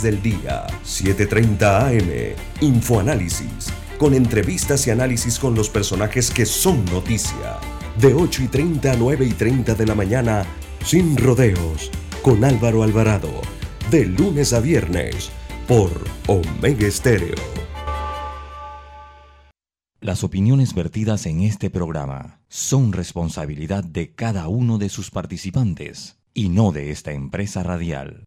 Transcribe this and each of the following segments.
del día, 7:30 AM, Infoanálisis, con entrevistas y análisis con los personajes que son noticia. De 8 y 30 a 9 y 30 de la mañana, sin rodeos, con Álvaro Alvarado, de lunes a viernes, por Omega Estéreo. Las opiniones vertidas en este programa son responsabilidad de cada uno de sus participantes y no de esta empresa radial.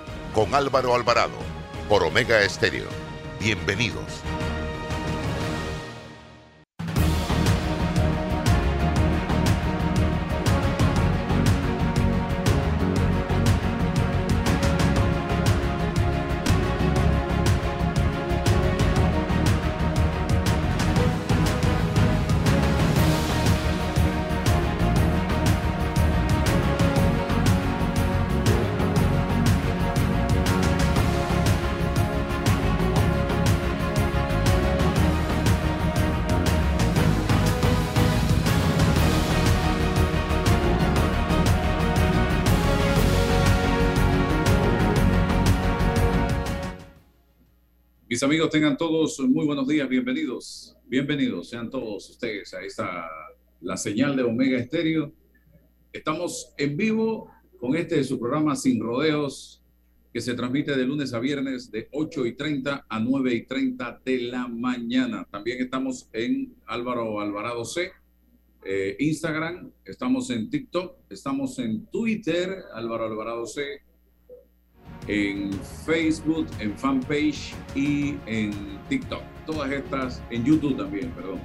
con Álvaro Alvarado por Omega Estéreo. Bienvenidos. Amigos, tengan todos muy buenos días, bienvenidos, bienvenidos sean todos ustedes a esta, la señal de Omega Estéreo. Estamos en vivo con este su programa Sin Rodeos, que se transmite de lunes a viernes de 8 y 30 a 9 y 30 de la mañana. También estamos en Álvaro Alvarado C, eh, Instagram, estamos en TikTok, estamos en Twitter, Álvaro Alvarado C, en Facebook, en fanpage y en TikTok. Todas estas, en YouTube también, perdón.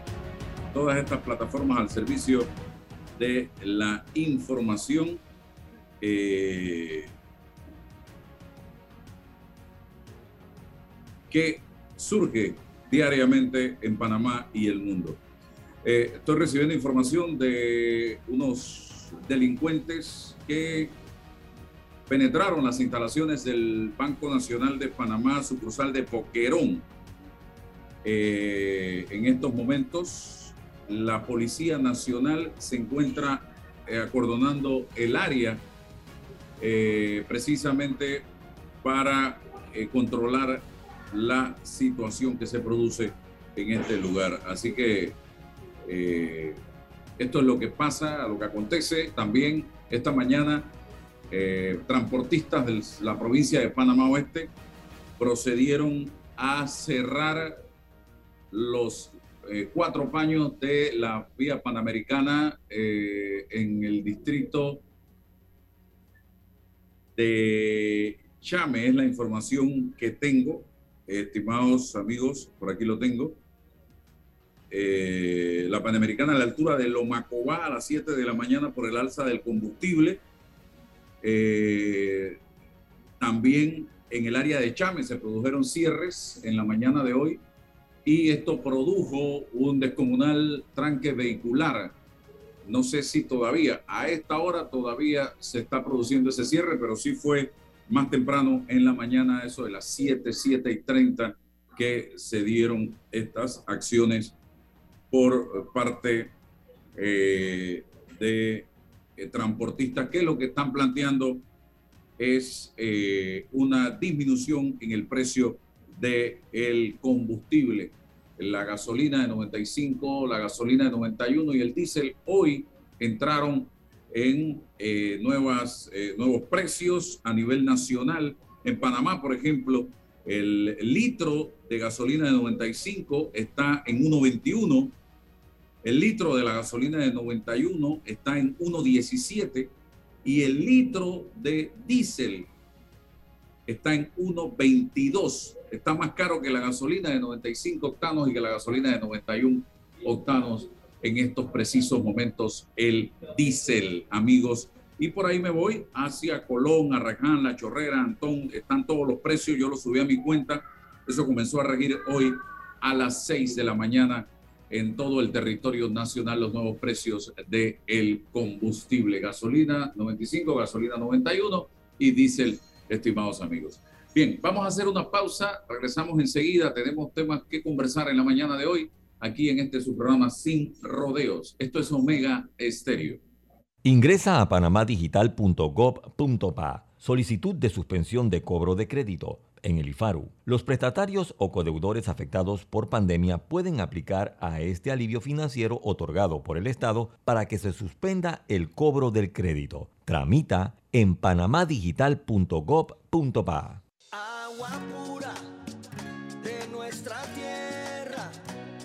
Todas estas plataformas al servicio de la información. Eh, que surge diariamente en Panamá y el mundo. Eh, estoy recibiendo información de unos delincuentes que penetraron las instalaciones del Banco Nacional de Panamá, sucursal de Poquerón. Eh, en estos momentos, la Policía Nacional se encuentra eh, acordonando el área eh, precisamente para controlar la situación que se produce en este lugar. Así que esto es lo que pasa, lo que acontece. También esta mañana eh, transportistas de la provincia de Panamá Oeste procedieron a cerrar los eh, cuatro paños de la vía panamericana eh, en el distrito de Chame. Es la información que tengo, estimados amigos, por aquí lo tengo. la panamericana a la altura de Lomacobá a las 7 de la mañana por el alza del combustible eh, también en el área de Chame se produjeron cierres en la mañana de hoy y esto produjo un descomunal tranque vehicular. No sé si todavía, a esta hora todavía se está produciendo ese cierre, pero sí fue más temprano en la mañana, eso de las 7, 7 y 30, que se dieron estas acciones por parte eh, de eh, transportistas que lo que están planteando es eh, una disminución en el precio del el combustible. La gasolina de 95, la gasolina de 91 y el diésel hoy entraron en eh, nuevas, nuevos precios a nivel nacional. En Panamá, por ejemplo, el litro de gasolina de 95 está en 1.21 el litro de la gasolina de 91 está en 1.17 y el litro de diésel está en 1.22. Está más caro que la gasolina de 95 octanos y que la gasolina de 91 octanos en estos precisos momentos el diésel, amigos Y por ahí me voy hacia Colón, Arraján, La Chorrera, Antón, están todos los precios, yo los subí a mi cuenta. Eso comenzó a regir hoy a las 6 de la mañana en todo el territorio nacional los nuevos precios del el combustible. Gasolina 95, gasolina 91 y diésel, estimados amigos. Bien, vamos a hacer una pausa, regresamos enseguida, tenemos temas que conversar en la mañana de hoy aquí en este su programa Sin Rodeos. Esto es Omega Estéreo. Ingresa a panamadigital.gov.pa. Solicitud de suspensión de cobro de crédito. En el IFARU, los prestatarios o codeudores afectados por pandemia pueden aplicar a este alivio financiero otorgado por el Estado para que se suspenda el cobro del crédito. Tramita en panamadigital.gov.pa. Agua pura de nuestra tierra,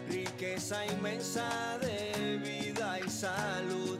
riqueza inmensa de vida y salud.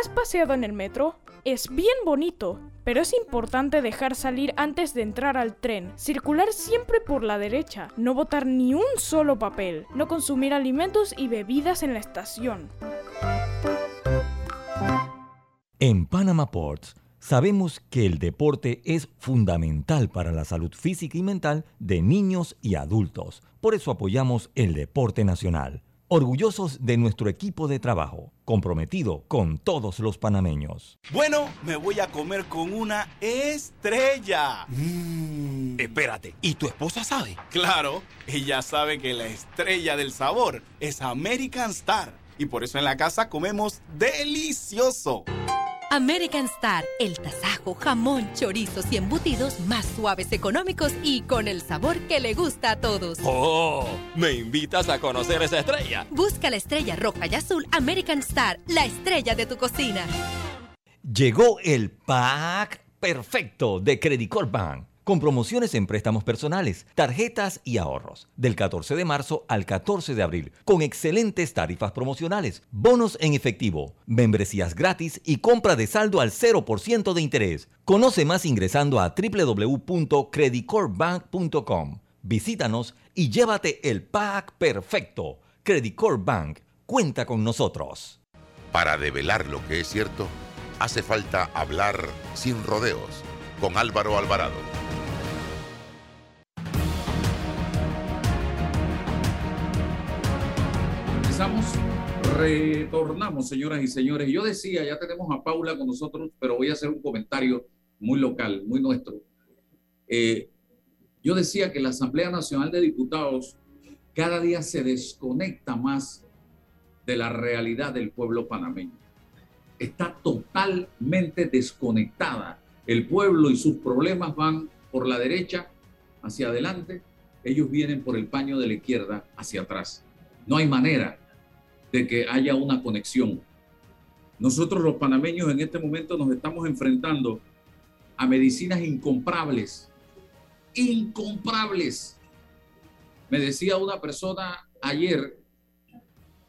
¿Has paseado en el metro? Es bien bonito, pero es importante dejar salir antes de entrar al tren, circular siempre por la derecha, no botar ni un solo papel, no consumir alimentos y bebidas en la estación. En Panama Ports sabemos que el deporte es fundamental para la salud física y mental de niños y adultos. Por eso apoyamos el deporte nacional. Orgullosos de nuestro equipo de trabajo, comprometido con todos los panameños. Bueno, me voy a comer con una estrella. Espérate, ¿y tu esposa sabe? Claro, ella sabe que la estrella del sabor es American Star. Y por eso en la casa comemos delicioso. American Star, el tasajo, jamón, chorizos y embutidos más suaves, económicos y con el sabor que le gusta a todos. ¡Oh! ¿Me invitas a conocer esa estrella? Busca la estrella roja y azul American Star, la estrella de tu cocina. Llegó el pack perfecto de Credit Corp Bank. Con promociones en préstamos personales, tarjetas y ahorros. Del 14 de marzo al 14 de abril. Con excelentes tarifas promocionales, bonos en efectivo, membresías gratis y compra de saldo al 0% de interés. Conoce más ingresando a www.creditcorpbank.com. Visítanos y llévate el pack perfecto. Credit Corp Bank. Cuenta con nosotros. Para develar lo que es cierto, hace falta hablar sin rodeos con Álvaro Alvarado. Regresamos, retornamos, señoras y señores. Yo decía, ya tenemos a Paula con nosotros, pero voy a hacer un comentario muy local, muy nuestro. Eh, yo decía que la Asamblea Nacional de Diputados cada día se desconecta más de la realidad del pueblo panameño. Está totalmente desconectada. El pueblo y sus problemas van por la derecha hacia adelante, ellos vienen por el paño de la izquierda hacia atrás. No hay manera de que haya una conexión. Nosotros los panameños en este momento nos estamos enfrentando a medicinas incomprables, incomprables. Me decía una persona ayer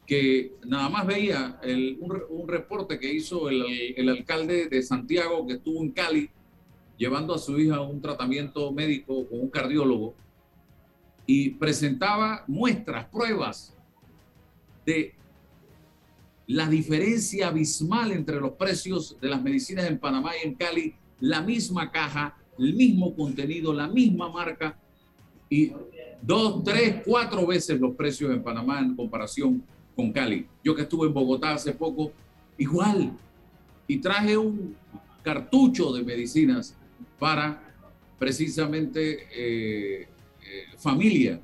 que nada más veía un, reporte que hizo el, el, alcalde de Santiago que estuvo en Cali llevando a su hija a un tratamiento médico con un cardiólogo y presentaba muestras, pruebas de la diferencia abismal entre los precios de las medicinas en Panamá y en Cali, la misma caja, el mismo contenido, la misma marca y dos, tres, cuatro veces los precios en Panamá en comparación con Cali. Yo que estuve en Bogotá hace poco, igual, y traje un cartucho de medicinas para precisamente eh, eh, familia,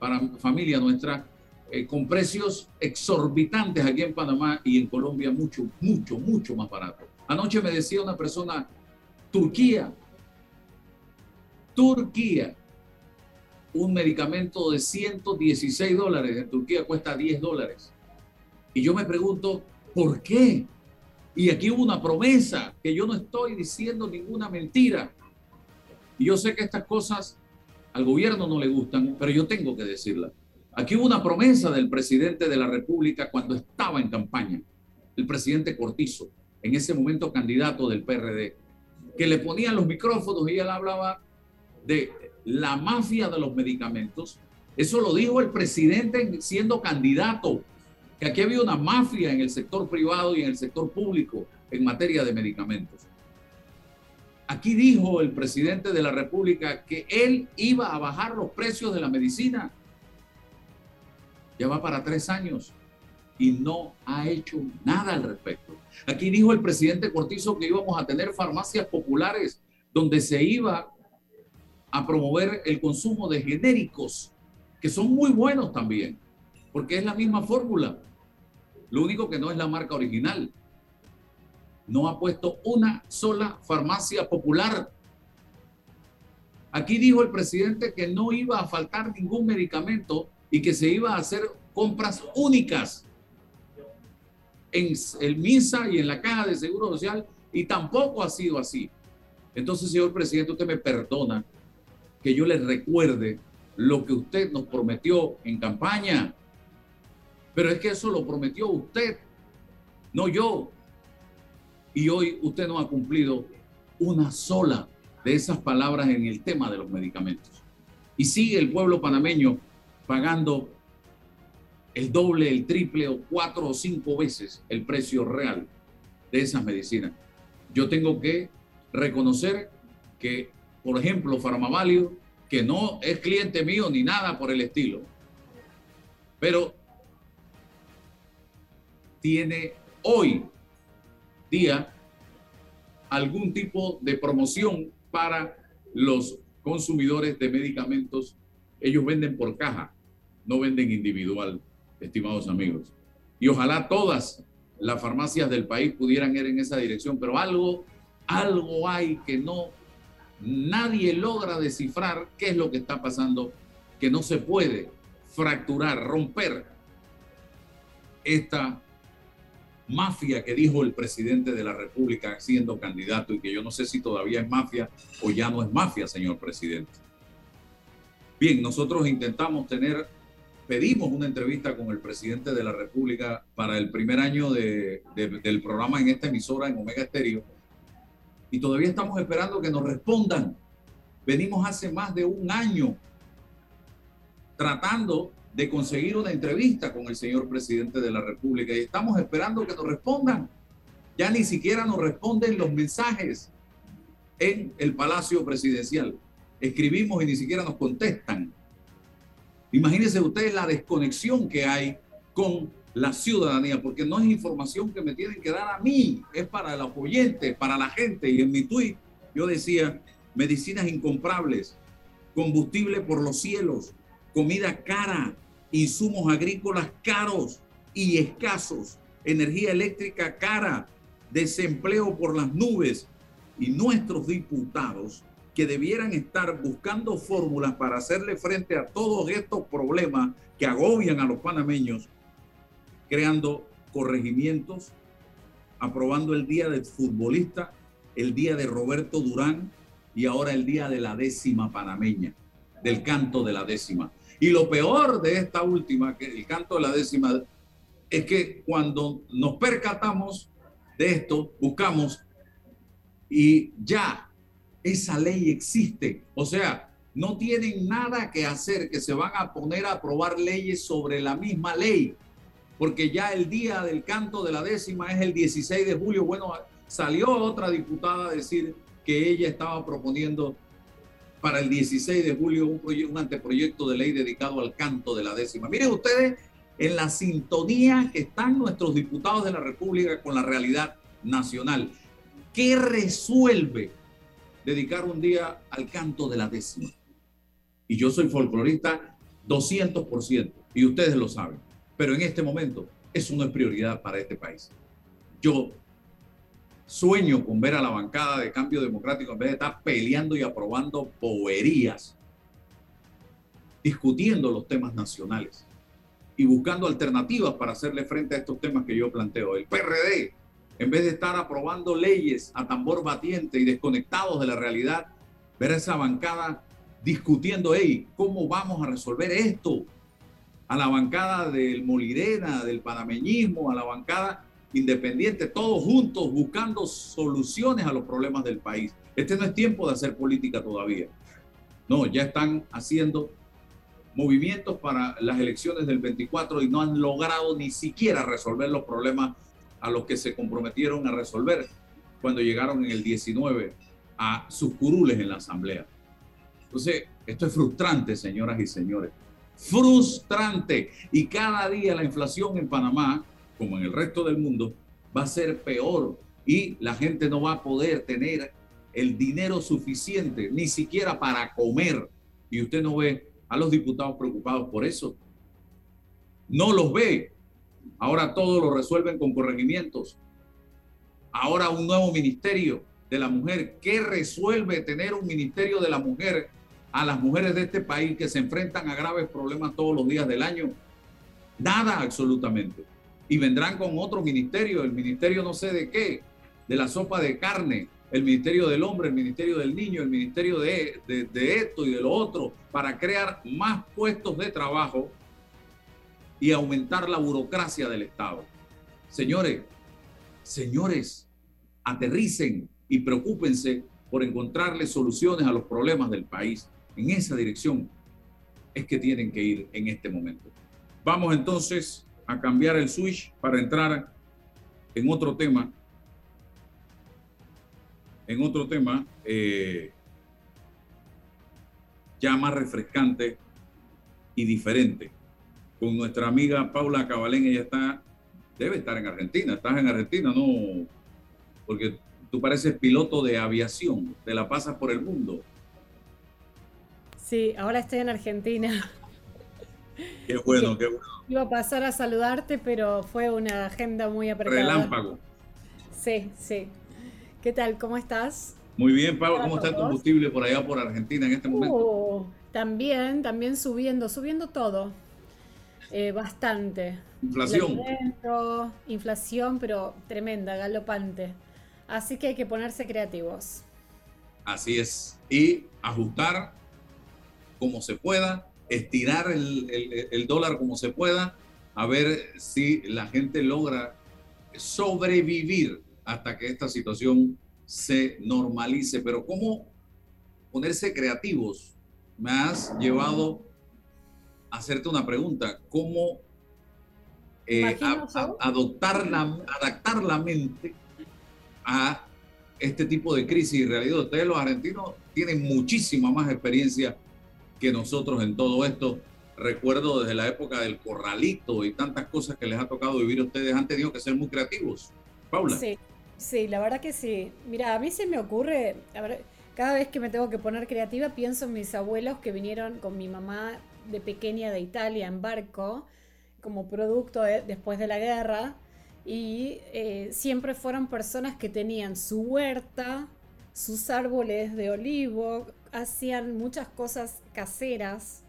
para familia nuestra, eh, con precios exorbitantes aquí en Panamá y en Colombia mucho, mucho, mucho más barato. Anoche me decía una persona, Turquía, Turquía, un medicamento de 116 dólares, en Turquía cuesta 10 dólares. Y yo me pregunto, ¿por qué? Y aquí hubo una promesa, que yo no estoy diciendo ninguna mentira. Y yo sé que estas cosas al gobierno no le gustan, pero yo tengo que decirlas. Aquí hubo una promesa del presidente de la República cuando estaba en campaña, el presidente Cortizo, en ese momento candidato del PRD, que le ponían los micrófonos y él hablaba de la mafia de los medicamentos. Eso lo dijo el presidente siendo candidato, que aquí había una mafia en el sector privado y en el sector público en materia de medicamentos. Aquí dijo el presidente de la República que él iba a bajar los precios de la medicina. Ya va para tres años y no ha hecho nada al respecto. Aquí dijo el presidente Cortizo que íbamos a tener farmacias populares donde se iba a promover el consumo de genéricos, que son muy buenos también, porque es la misma fórmula. Lo único que no es la marca original. No ha puesto una sola farmacia popular. Aquí dijo el presidente que no iba a faltar ningún medicamento y que se iba a hacer compras únicas en el MISA y en la Caja de Seguro Social y tampoco ha sido así. Entonces, señor presidente, usted me perdona que yo les recuerde lo que usted nos prometió en campaña. Pero es que eso lo prometió usted, no yo. Y hoy usted no ha cumplido una sola de esas palabras en el tema de los medicamentos. Y sigue el pueblo panameño pagando el doble, el triple o cuatro o cinco veces el precio real de esas medicinas. Yo tengo que reconocer que por ejemplo, Farmavalio, que no es cliente mío ni nada por el estilo, pero tiene hoy día algún tipo de promoción para los consumidores de medicamentos. Ellos venden por caja, no venden individual, estimados amigos. Y ojalá todas las farmacias del país pudieran ir en esa dirección, pero algo, algo hay que no nadie logra descifrar qué es lo que está pasando, que no se puede fracturar, romper esta mafia que dijo el presidente de la República siendo candidato y que yo no sé si todavía es mafia o ya no es mafia, señor presidente. Bien, nosotros intentamos tener, pedimos una entrevista con el presidente de la República para el primer año del programa en esta emisora en Omega Estéreo y todavía estamos esperando que nos respondan. Venimos hace más de un año tratando de conseguir una entrevista con el señor presidente de la República y estamos esperando que nos respondan. Ya ni siquiera nos responden los mensajes en el Palacio Presidencial. Escribimos y ni siquiera nos contestan. Imagínense ustedes la desconexión que hay con la ciudadanía, porque no es información que me tienen que dar a mí, es para los oyentes, para la gente. Y en mi tweet yo decía, medicinas incomprables, combustible por los cielos, comida cara, insumos agrícolas caros y escasos, energía eléctrica cara, desempleo por las nubes y nuestros diputados que debieran estar buscando fórmulas para hacerle frente a todos estos problemas que agobian a los panameños creando corregimientos, aprobando el día del futbolista, el día de Roberto Durán y ahora el día de la décima panameña, del canto de la décima. Y lo peor de esta última, que el canto de la décima, es que cuando nos percatamos de esto, buscamos y ya esa ley existe. O sea, no tienen nada que hacer, que se van a poner a aprobar leyes sobre la misma ley, porque ya el día del canto de la décima es el 16 de julio. Bueno, salió otra diputada a decir que ella estaba proponiendo para el 16 de julio un, anteproyecto de ley dedicado al canto de la décima. Miren ustedes en la sintonía que están nuestros diputados de la República con la realidad nacional. ¿Qué resuelve dedicar un día al canto de la décima? Y yo soy folclorista 200%, y ustedes lo saben, pero en este momento eso no es prioridad para este país. Yo sueño con ver a la bancada de cambio democrático en vez de estar peleando y aprobando boberías, discutiendo los temas nacionales y buscando alternativas para hacerle frente a estos temas que yo planteo. El PRD, en vez de estar aprobando leyes a tambor batiente y desconectados de la realidad, ver a esa bancada discutiendo, hey, ¿cómo vamos a resolver esto? A la bancada del Molirena, del panameñismo, a la bancada independiente, todos juntos buscando soluciones a los problemas del país. Este no es tiempo de hacer política todavía. No, ya están haciendo movimientos para las elecciones del 24 y no han logrado ni siquiera resolver los problemas a los que se comprometieron a resolver cuando llegaron en el 19 a sus curules en la Asamblea. Entonces, esto es frustrante, señoras y señores. Frustrante. Y cada día la inflación en Panamá, como en el resto del mundo, va a ser peor y la gente no va a poder tener el dinero suficiente ni siquiera para comer. Y usted no ve a los diputados preocupados por eso. No los ve. Ahora todo lo resuelven con corregimientos. Ahora un nuevo ministerio de la mujer. ¿Qué resuelve tener un ministerio de la mujer a las mujeres de este país que se enfrentan a graves problemas todos los días del año? Nada absolutamente. Y vendrán con otro ministerio, el ministerio no sé de qué, de la sopa de carne, el ministerio del hombre, el ministerio del niño, el ministerio de, de, esto y de lo otro, para crear más puestos de trabajo y aumentar la burocracia del Estado. Señores, señores, aterricen y preocúpense por encontrarle soluciones a los problemas del país. En esa dirección es que tienen que ir en este momento. Vamos entonces a cambiar el switch para entrar en otro tema. En otro tema eh, ya más refrescante y diferente. Con nuestra amiga Paula Cabalén, ella está, debe estar en Argentina. Estás en Argentina, no, porque tú pareces piloto de aviación, te la pasas por el mundo. Sí, ahora estoy en Argentina. Qué bueno, qué bueno. Iba a pasar a saludarte, pero fue una agenda muy apretada. Relámpago. Sí, sí. ¿Qué tal? ¿Cómo estás? Muy bien, Pablo. ¿Cómo está el combustible por allá por Argentina en este momento? Uh, también, también subiendo, subiendo todo. Eh, bastante. Inflación. inflación, pero tremenda, galopante. Así que hay que ponerse creativos. Así es. Y ajustar como se pueda, estirar el, dólar como se pueda, a ver si la gente logra sobrevivir hasta que esta situación se normalice. Pero ¿cómo ponerse creativos? Me has llevado hacerte una pregunta. ¿Cómo eh, adoptar la, adaptar la mente a este tipo de crisis y realidad? Ustedes los argentinos tienen muchísima más experiencia que nosotros en todo esto. Recuerdo desde la época del corralito y tantas cosas que les ha tocado vivir a ustedes, han tenido que ser muy creativos. Paula. Sí, sí, la verdad que sí. Mira, a mí se me ocurre, cada vez que me tengo que poner creativa, pienso en mis abuelos que vinieron con mi mamá de pequeña de Italia en barco, como producto después de la guerra, y eh, siempre fueron personas que tenían su huerta, sus árboles de olivo, hacían muchas cosas caseras.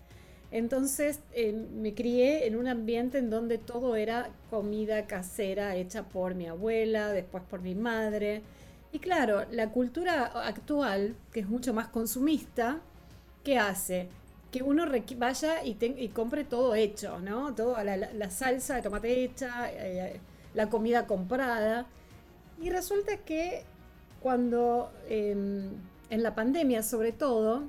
Entonces eh, me crié en un ambiente en donde todo era comida casera hecha por mi abuela, después por mi madre. Y claro, la cultura actual, que es mucho más consumista, ¿qué hace? Que uno vaya y, compre todo hecho, ¿no? Todo, la, salsa de tomate hecha, eh, la comida comprada. Y resulta que cuando... Em, en la pandemia sobre todo,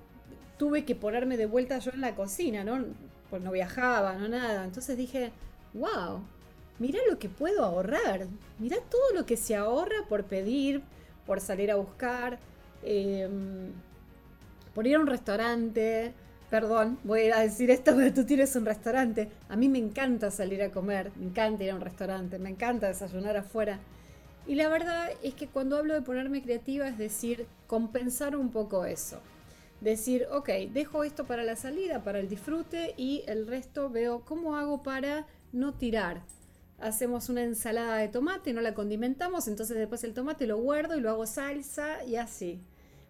tuve que ponerme de vuelta yo en la cocina, ¿no? Pues no viajaba, no nada. Entonces dije, wow, mirá lo que puedo ahorrar. Mirá todo lo que se ahorra por pedir, por salir a buscar, em, por ir a un restaurante. Perdón, voy a decir esto, pero tú tienes un restaurante. A mí me encanta salir a comer, me encanta ir a un restaurante, me encanta desayunar afuera. Y la verdad es que cuando hablo de ponerme creativa es decir, compensar un poco eso. Decir, ok, dejo esto para la salida, para el disfrute y el resto veo cómo hago para no tirar. Hacemos una ensalada de tomate, no la condimentamos, entonces después el tomate lo guardo y lo hago salsa y así.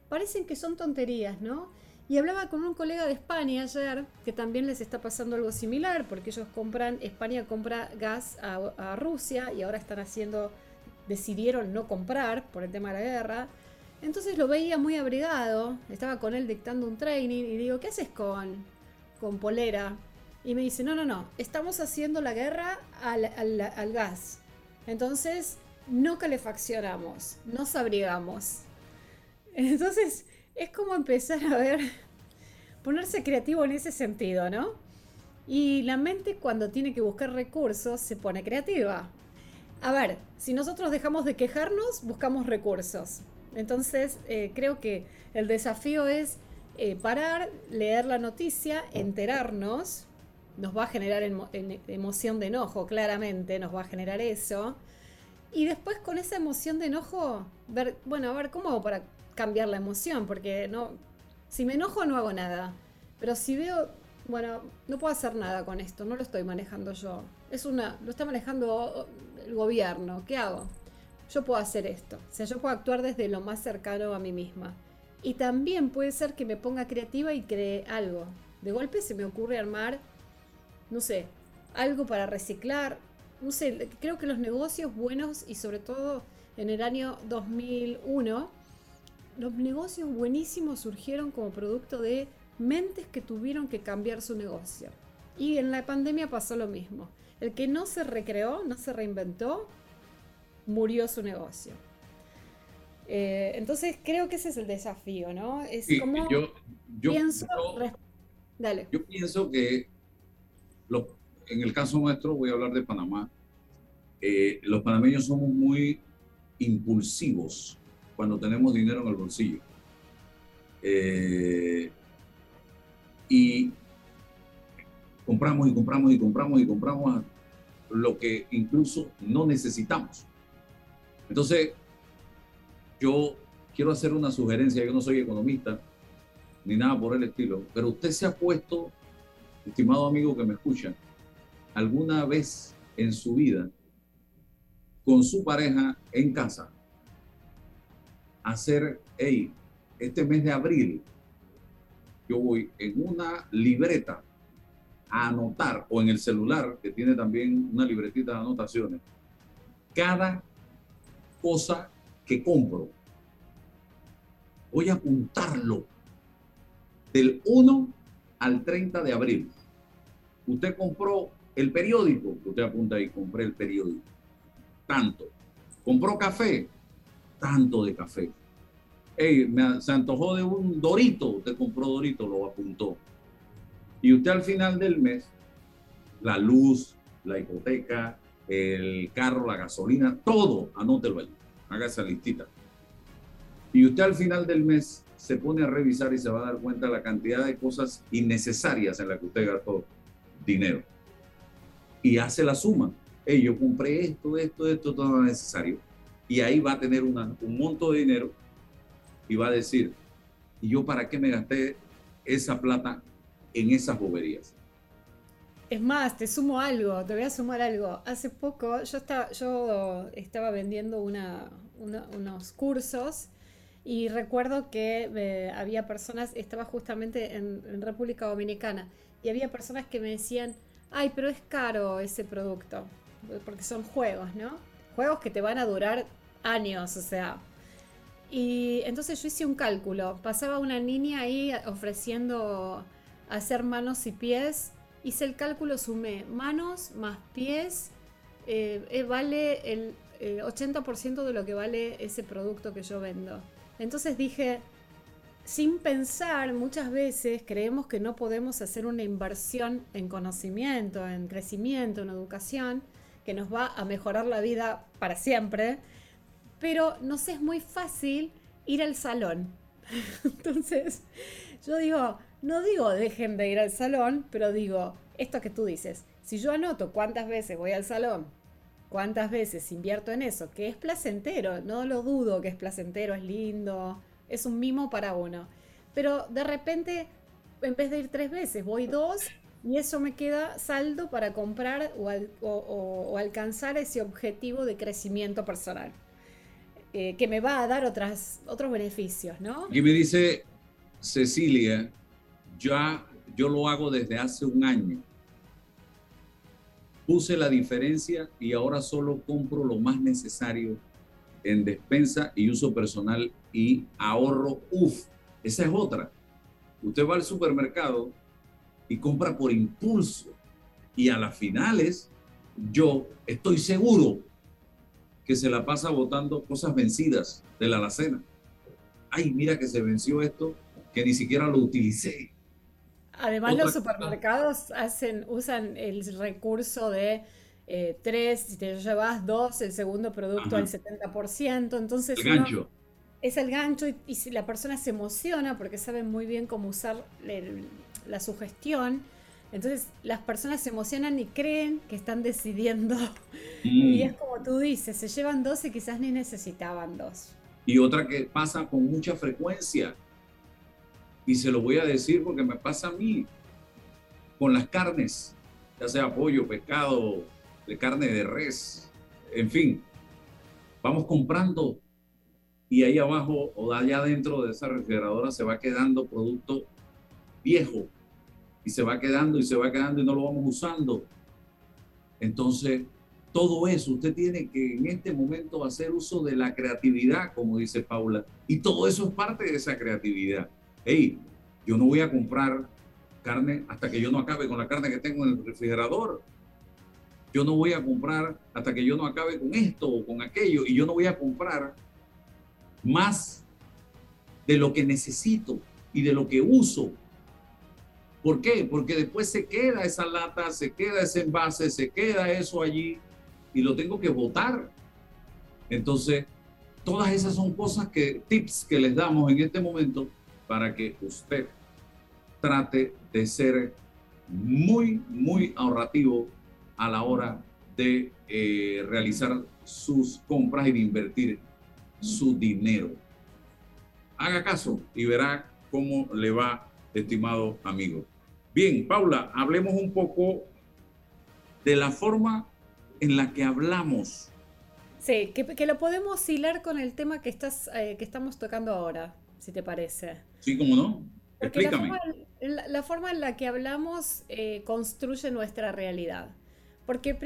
Parecen que son tonterías, ¿no? Y hablaba con un colega de España ayer, que también les está pasando algo similar, porque ellos compran, España compra gas a, Rusia y ahora están haciendo decidieron no comprar por el tema de la guerra. Entonces lo veía muy abrigado, estaba con él dictando un training y digo, ¿qué haces con, con polera? Y me dice, no, no, no, estamos haciendo la guerra al, al, al gas. Entonces no calefaccionamos, nos abrigamos. Entonces es como empezar a ver, ponerse creativo en ese sentido, ¿no? Y la mente cuando tiene que buscar recursos se pone creativa. A ver, si nosotros dejamos de quejarnos, buscamos recursos. Entonces, eh, creo que el desafío es eh, parar, leer la noticia, enterarnos. Nos va a generar emo- en- emoción de enojo, claramente, nos va a generar eso. Y después con esa emoción de enojo, ver, bueno, a ver cómo para cambiar la emoción, porque no, si me enojo no hago nada. Pero si veo, bueno, no puedo hacer nada con esto, no lo estoy manejando yo. Es una, lo está manejando el gobierno. ¿Qué hago? Yo puedo hacer esto. O sea, yo puedo actuar desde lo más cercano a mí misma. Y también puede ser que me ponga creativa y cree algo. De golpe se me ocurre armar, no sé, algo para reciclar. No sé, creo que los negocios buenos y sobre todo en el año 2001, los negocios buenísimos surgieron como producto de mentes que tuvieron que cambiar su negocio. Y en la pandemia pasó lo mismo. El que no se recreó, no se reinventó, murió su negocio. Eh, entonces creo que ese es el desafío, ¿no? Es Sí, como yo, yo, pienso. yo- Dale. yo pienso que los- en el caso nuestro, voy a hablar de Panamá, eh, los panameños somos muy impulsivos cuando tenemos dinero en el bolsillo. Eh, y compramos y compramos y compramos y compramos lo que incluso no necesitamos. Entonces, yo quiero hacer una sugerencia, yo no soy economista ni nada por el estilo, pero usted se ha puesto, estimado amigo que me escucha, alguna vez en su vida con su pareja en casa, hacer, hey, este mes de abril, yo voy en una libreta a anotar, o en el celular, que tiene también una libretita de anotaciones, cada cosa que compro. Voy a apuntarlo del 1 al 30 de abril. Usted compró el periódico, usted apunta ahí, compré el periódico. Tanto. Compró café, tanto de café. Ey, me, se antojó de un dorito, usted compró dorito, lo apuntó. Y usted al final del mes, la luz, la hipoteca, el carro, la gasolina, todo, anótelo ahí, haga esa listita. Y usted al final del mes se pone a revisar y se va a dar cuenta de la cantidad de cosas innecesarias en las que usted gastó dinero. Y hace la suma. Hey, yo compré esto, esto, esto, todo lo necesario. Y ahí va a tener una- un monto de dinero y va a decir, ¿y yo para qué me gasté esa plata en esas boberías? Es más, te sumo algo, te voy a sumar algo. Hace poco yo estaba, yo estaba vendiendo unos cursos y recuerdo que eh, había personas, estaba justamente en, en República Dominicana, y había personas que me decían, ay, pero es caro ese producto, porque son juegos, ¿no? Juegos que te van a durar años, o sea. Y entonces yo hice un cálculo, pasaba una niña ahí ofreciendo hacer manos y pies, hice el cálculo, sumé manos más pies, eh, eh, vale el eh, 80% de lo que vale ese producto que yo vendo. Entonces dije, sin pensar, muchas veces creemos que no podemos hacer una inversión en conocimiento, en crecimiento, en educación, que nos va a mejorar la vida para siempre, pero nos es muy fácil ir al salón. Entonces, yo digo, no digo dejen de ir al salón, pero digo, esto que tú dices, si yo anoto cuántas veces voy al salón, cuántas veces invierto en eso, que es placentero, no lo dudo que es placentero, es lindo, es un mimo para uno. Pero de repente, en vez de ir tres veces, voy dos y eso me queda saldo para comprar o, alcanzar ese objetivo de crecimiento personal. Eh, que me va a dar otras, otros beneficios, ¿no? Y me dice Cecilia, ya yo lo hago desde hace un año. Puse la diferencia y ahora solo compro lo más necesario en despensa y uso personal y ahorro. Uf, esa es otra. Usted va al supermercado y compra por impulso y a las finales yo estoy seguro que se la pasa botando cosas vencidas de la alacena. Ay, mira que se venció esto, que ni siquiera lo utilicé. Además, los supermercados hacen, usan el recurso de eh, tres, si te llevas dos, el segundo producto al 70%. Entonces, el gancho. es el gancho y, si la persona se emociona porque sabe muy bien cómo usar la sugestión, entonces las personas se emocionan y creen que están decidiendo. Y mm. es como tú dices, se llevan dos y quizás ni necesitaban dos. Y otra que pasa con mucha frecuencia, y se lo voy a decir porque me pasa a mí, con las carnes, ya sea pollo, pescado, de carne de res, en fin, vamos comprando y ahí abajo o allá adentro de esa refrigeradora se va quedando producto viejo y se va quedando y se va quedando y no lo vamos usando. Entonces, todo eso usted tiene que en este momento hacer uso de la creatividad, como dice Paula, y todo eso es parte de esa creatividad. Hey, yo no voy a comprar carne hasta que yo no acabe con la carne que tengo en el refrigerador. Yo no voy a comprar hasta que yo no acabe con esto o con aquello. Y yo no voy a comprar más de lo que necesito y de lo que uso. ¿Por qué? Porque después se queda esa lata, se queda ese envase, se queda eso allí y lo tengo que botar. Entonces, todas esas son cosas que, tips que les damos en este momento para que usted trate de ser muy, muy ahorrativo a la hora de eh, realizar sus compras y de invertir su dinero. Haga caso y verá cómo le va, estimado amigo. Bien, Paula, hablemos un poco de la forma en la que hablamos. Sí, que, lo podemos hilar con el tema que, estás, eh, que estamos tocando ahora, si te parece. Sí, cómo no. Explícame. La forma, en la que hablamos eh, construye nuestra realidad. Porque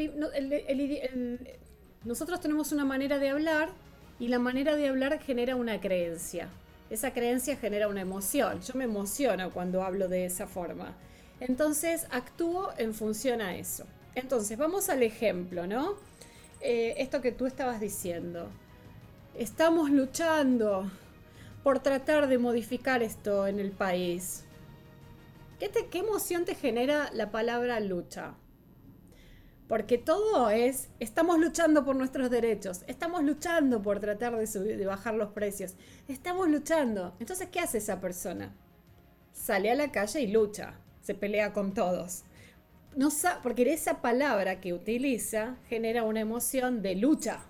nosotros tenemos una manera de hablar y la manera de hablar genera una creencia. Esa creencia genera una emoción. Yo me emociono cuando hablo de esa forma. Entonces actúo en función a eso. Entonces, vamos al ejemplo, ¿no? Eh, esto que tú estabas diciendo. Estamos luchando por tratar de modificar esto en el país. ¿Qué, ¿Qué emoción te genera la palabra lucha? Porque todo es, estamos luchando por nuestros derechos, estamos luchando por tratar de, subir, de bajar los precios, estamos luchando. Entonces, ¿qué hace esa persona? Sale a la calle y lucha, se pelea con todos. No porque esa palabra que utiliza genera una emoción de lucha,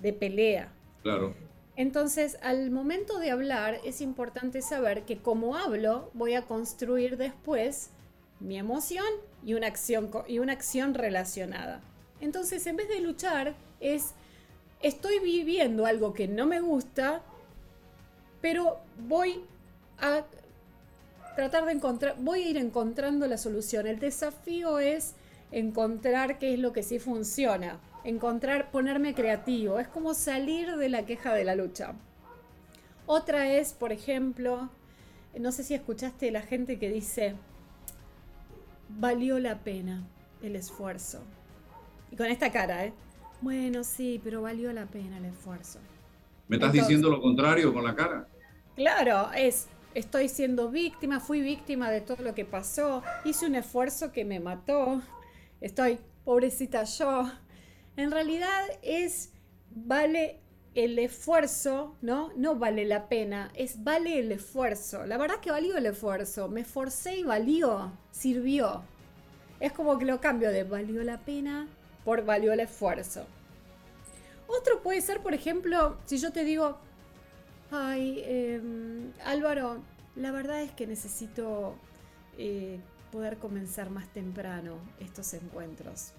de pelea. Claro. Entonces, al momento de hablar, es importante saber que como hablo, voy a construir después mi emoción y una acción, y una acción relacionada. Entonces, en vez de luchar, es, estoy viviendo algo que no me gusta, pero voy a tratar de encontrar, voy a ir encontrando la solución. El desafío es encontrar qué es lo que sí funciona encontrar, ponerme creativo. Es como salir de la queja de la lucha. Otra es, por ejemplo, no sé si escuchaste la gente que dice, valió la pena el esfuerzo. Y con esta cara, ¿eh? Bueno, sí, pero valió la pena el esfuerzo. ¿Me estás diciendo lo contrario con la cara? Claro, es, estoy siendo víctima, fui víctima de todo lo que pasó, hice un esfuerzo que me mató, estoy pobrecita yo. En realidad es, vale el esfuerzo, ¿no? No vale la pena, es vale el esfuerzo. La verdad que valió el esfuerzo, me esforcé y valió, sirvió. Es como que lo cambio de valió la pena por valió el esfuerzo. Otro puede ser, por ejemplo, si yo te digo, ay, em, Álvaro, la verdad es que necesito eh, poder comenzar más temprano estos encuentros.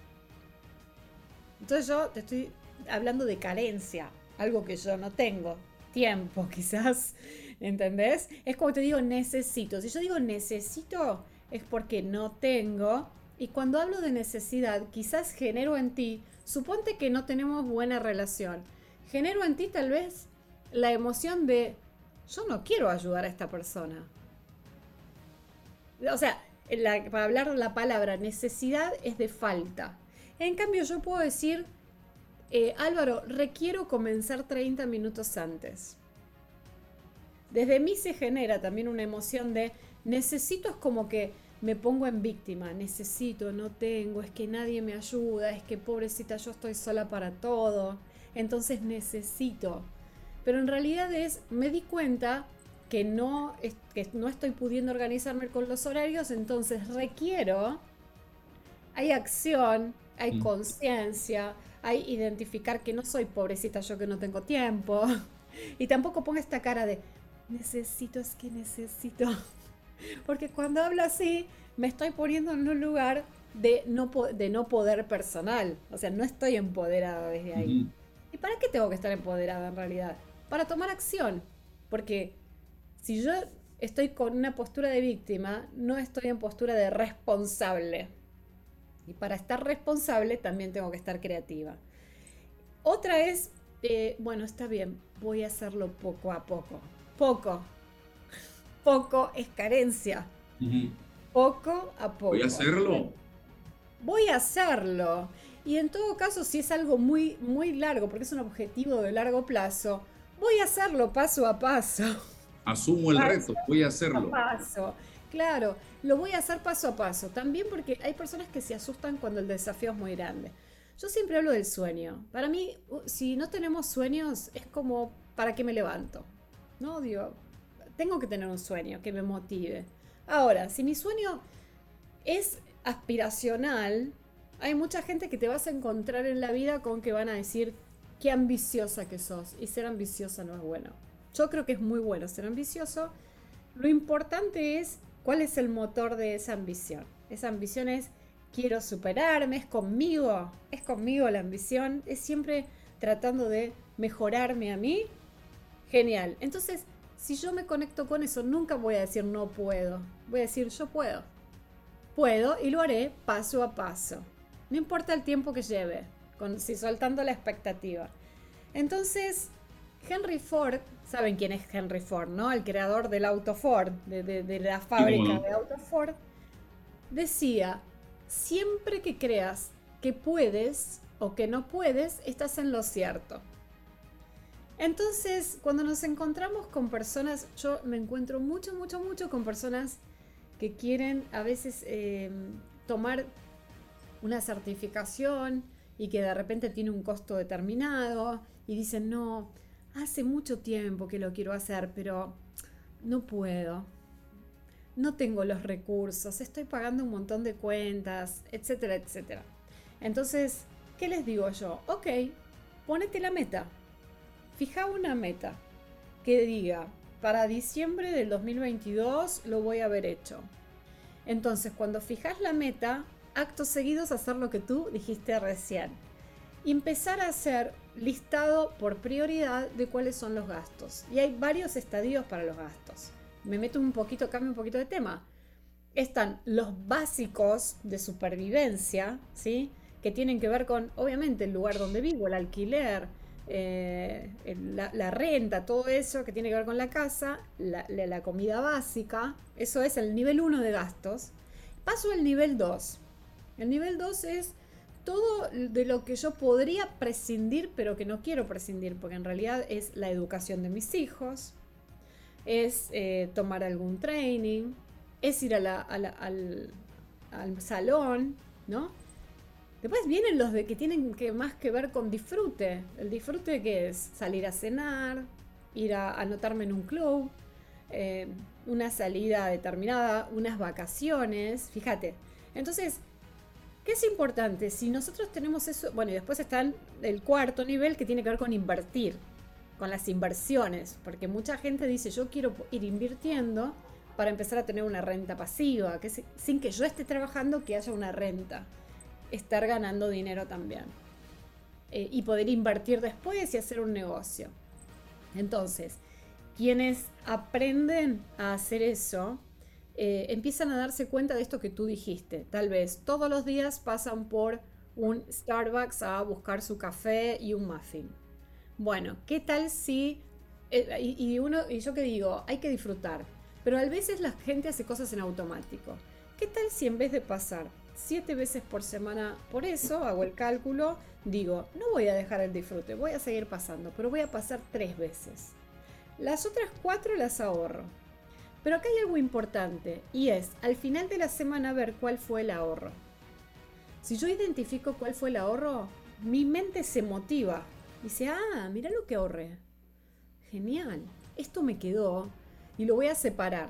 Entonces yo te estoy hablando de carencia, algo que yo no tengo. Tiempo, quizás. ¿Entendés? Es como te digo, necesito. Si yo digo necesito, es porque no tengo. Y cuando hablo de necesidad, quizás genero en ti, suponte que no tenemos buena relación. Genero en ti tal vez la emoción de, yo no quiero ayudar a esta persona. O sea, para hablar la palabra necesidad es de falta. En cambio, yo puedo decir, eh, Álvaro, requiero comenzar 30 minutos antes. Desde mí se genera también una emoción de necesito es como que me pongo en víctima, necesito, no tengo, es que nadie me ayuda, es que pobrecita yo estoy sola para todo, entonces necesito. Pero en realidad es, me di cuenta que no, que no estoy pudiendo organizarme con los horarios, entonces requiero, hay acción, hay mm. conciencia, hay identificar que no soy pobrecita yo que no tengo tiempo. Y tampoco ponga esta cara de necesito, es que necesito. Porque cuando hablo así, me estoy poniendo en un lugar de no, de no poder personal. O sea, no estoy empoderada desde ahí. ¿Y para qué tengo que estar empoderada en realidad? Para tomar acción. Porque si yo estoy con una postura de víctima, no estoy en postura de responsable. Y para estar responsable también tengo que estar creativa. Otra es, eh, bueno, está bien, voy a hacerlo poco a poco. Poco. Poco es carencia. Poco a poco. Voy a hacerlo. Voy a hacerlo. Y en todo caso, si es algo muy, muy largo, porque es un objetivo de largo plazo, voy a hacerlo paso a paso. Asumo el reto, voy a hacerlo. paso. Claro, lo voy a hacer paso a paso. También porque hay personas que se asustan cuando el desafío es muy grande. Yo siempre hablo del sueño. Para mí, si no tenemos sueños, es como, ¿para qué me levanto? No, digo, tengo que tener un sueño que me motive. Ahora, si mi sueño es aspiracional, hay mucha gente que te vas a encontrar en la vida con que van a decir, qué ambiciosa que sos. Y ser ambiciosa no es bueno. Yo creo que es muy bueno ser ambicioso. Lo importante es ¿Cuál es el motor de esa ambición? Esa ambición es quiero superarme, es conmigo, es conmigo la ambición, es siempre tratando de mejorarme a mí. Genial. Entonces, si yo me conecto con eso, nunca voy a decir no puedo. Voy a decir yo puedo. Puedo y lo haré paso a paso. No importa el tiempo que lleve, con, si soltando la expectativa. Entonces, Henry Ford saben quién es Henry Ford, ¿no? El creador del auto Ford, de, la fábrica de auto Ford, decía, siempre que creas que puedes o que no puedes, estás en lo cierto. Entonces, cuando nos encontramos con personas, yo me encuentro mucho, mucho, mucho con personas que quieren a veces em, tomar una certificación y que de repente tiene un costo determinado y dicen, no, hace mucho tiempo que lo quiero hacer, pero no puedo. No tengo los recursos, estoy pagando un montón de cuentas, etcétera, etcétera. Entonces, ¿qué les digo yo? Ok, ponete la meta. Fija una meta que diga, para diciembre del 2022 lo voy a haber hecho. Entonces, cuando fijas la meta, actos seguidos hacer lo que tú dijiste recién. empezar a hacer listado por prioridad de cuáles son los gastos. Y hay varios estadios para los gastos. Me meto un poquito, cambio un poquito de tema. Están los básicos de supervivencia, ¿sí? Que tienen que ver con, obviamente, el lugar donde vivo, el alquiler, eh, la, renta, todo eso que tiene que ver con la casa, la, la comida básica. Eso es el nivel 1 de gastos. Paso al nivel 2. El nivel 2 es todo de lo que yo podría prescindir, pero que no quiero prescindir, porque en realidad es la educación de mis hijos, es eh, tomar algún training, es ir al, al salón, ¿no? Después vienen los de que tienen que más que ver con disfrute. El disfrute que es salir a cenar, ir a anotarme en un club, eh, una salida determinada, unas vacaciones, fíjate. Entonces, ¿qué es importante? Si nosotros tenemos eso, bueno, y después está el- cuarto nivel que tiene que ver con invertir, con las inversiones, porque mucha gente dice, yo quiero ir invirtiendo para empezar a tener una renta pasiva, que si- sin que yo esté trabajando, que haya una renta, estar ganando dinero también. Eh, y poder invertir después y hacer un negocio. Entonces, quienes aprenden a hacer eso, eh, empiezan a darse cuenta de esto que tú dijiste. Tal vez todos los días pasan por un Starbucks a buscar su café y un muffin. Bueno, ¿qué tal si... eh, y, uno, y yo que digo, hay que disfrutar. Pero a veces la gente hace cosas en automático. ¿Qué tal si en vez de pasar siete veces por semana por eso, hago el cálculo, digo, no voy a dejar el disfrute, voy a seguir pasando, pero voy a pasar tres veces. Las otras cuatro las ahorro. Pero acá hay algo importante y es al final de la semana ver cuál fue el ahorro. Si yo identifico cuál fue el ahorro, mi mente se motiva. Dice, ah, mira lo que ahorré. Genial, esto me quedó y lo voy a separar.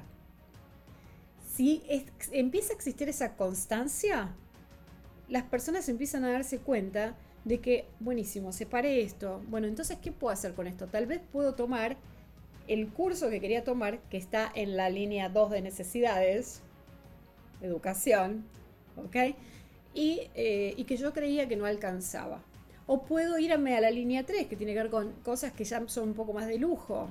Si empieza a existir esa constancia, las personas empiezan a darse cuenta de que, buenísimo, separé esto. Bueno, entonces, ¿qué puedo hacer con esto? Tal vez puedo tomar el curso que quería tomar, que está en la línea 2 de necesidades, educación, ¿ok? Y, eh, y que yo creía que no alcanzaba. O puedo irme a la línea 3, que tiene que ver con cosas que ya son un poco más de lujo.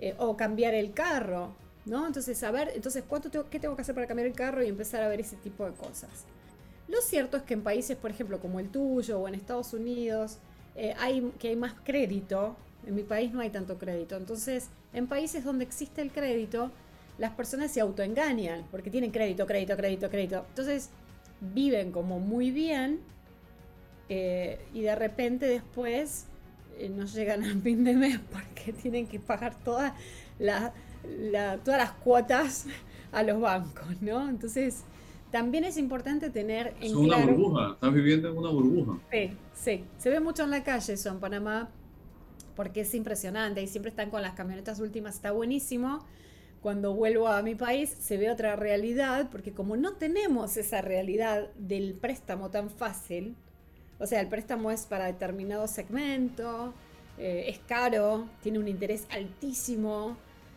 Eh, o cambiar el carro, ¿no? Entonces, a ver, entonces, ¿cuánto tengo, ¿qué tengo que hacer para cambiar el carro y empezar a ver ese tipo de cosas? Lo cierto es que en países, por ejemplo, como el tuyo o en Estados Unidos, eh, hay, que hay más crédito. En mi país no hay tanto crédito. Entonces, en países donde existe el crédito, las personas se autoengañan porque tienen crédito, crédito, crédito, crédito. Entonces, viven como muy bien eh, y de repente después eh, no llegan al fin de mes porque tienen que pagar todas la- la- todas las cuotas a los bancos, ¿no? Entonces, también es importante tener en Es una claro... burbuja, estás viviendo en una burbuja. Sí, sí. Se ve mucho en la calle eso en Panamá, porque es impresionante y siempre están con las camionetas últimas, está buenísimo. Cuando vuelvo a mi país se ve otra realidad, porque como no tenemos esa realidad del préstamo tan fácil, o sea, el préstamo es para determinado segmento, eh, es caro, tiene un interés altísimo,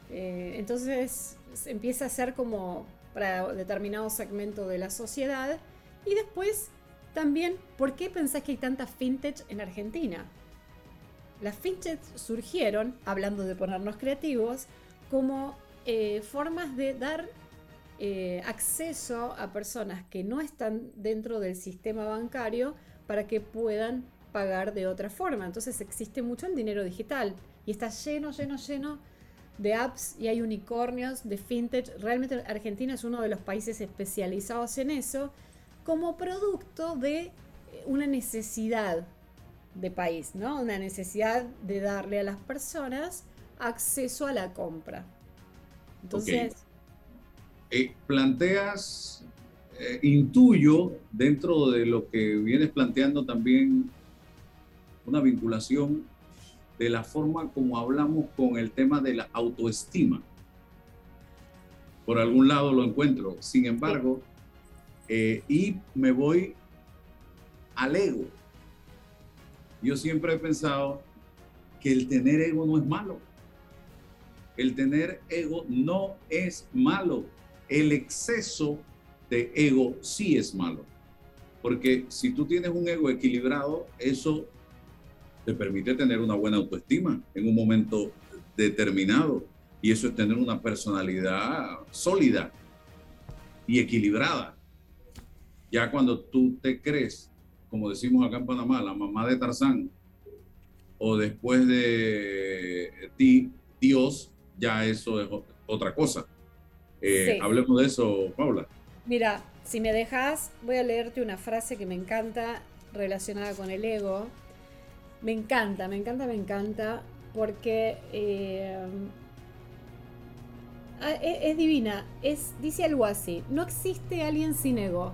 eh, entonces empieza a ser como para determinado segmento de la sociedad y después también, ¿por qué pensás que hay tanta fintech en Argentina? Las fintech surgieron, hablando de ponernos creativos, como eh, formas de dar eh, acceso a personas que no están dentro del sistema bancario para que puedan pagar de otra forma. Entonces existe mucho el dinero digital y está lleno, lleno, lleno de apps y hay unicornios de fintech. Realmente Argentina es uno de los países especializados en eso como producto de eh, una necesidad de país, ¿no? Una necesidad de darle a las personas acceso a la compra. Entonces, Eh, planteas, eh, intuyo dentro de lo que vienes planteando también una vinculación de la forma como hablamos con el tema de la autoestima. Por algún lado lo encuentro. Sin embargo, eh, y me voy al ego. Yo siempre he pensado que el tener ego no es malo. El tener ego no es malo. El exceso de ego sí es malo. Porque si tú tienes un ego equilibrado, eso te permite tener una buena autoestima en un momento determinado. Y eso es tener una personalidad sólida y equilibrada. Ya cuando tú te crees, como decimos acá en Panamá, la mamá de Tarzán, o después de ti, Dios, ya eso es otra cosa. Eh, Sí. Hablemos de eso, Paula. mira, si me dejas, voy a leerte una frase que me encanta relacionada con el ego. Me encanta, me encanta, me encanta, porque eh, ah, e- es, divina. Es, dice algo así, no existe alguien sin ego.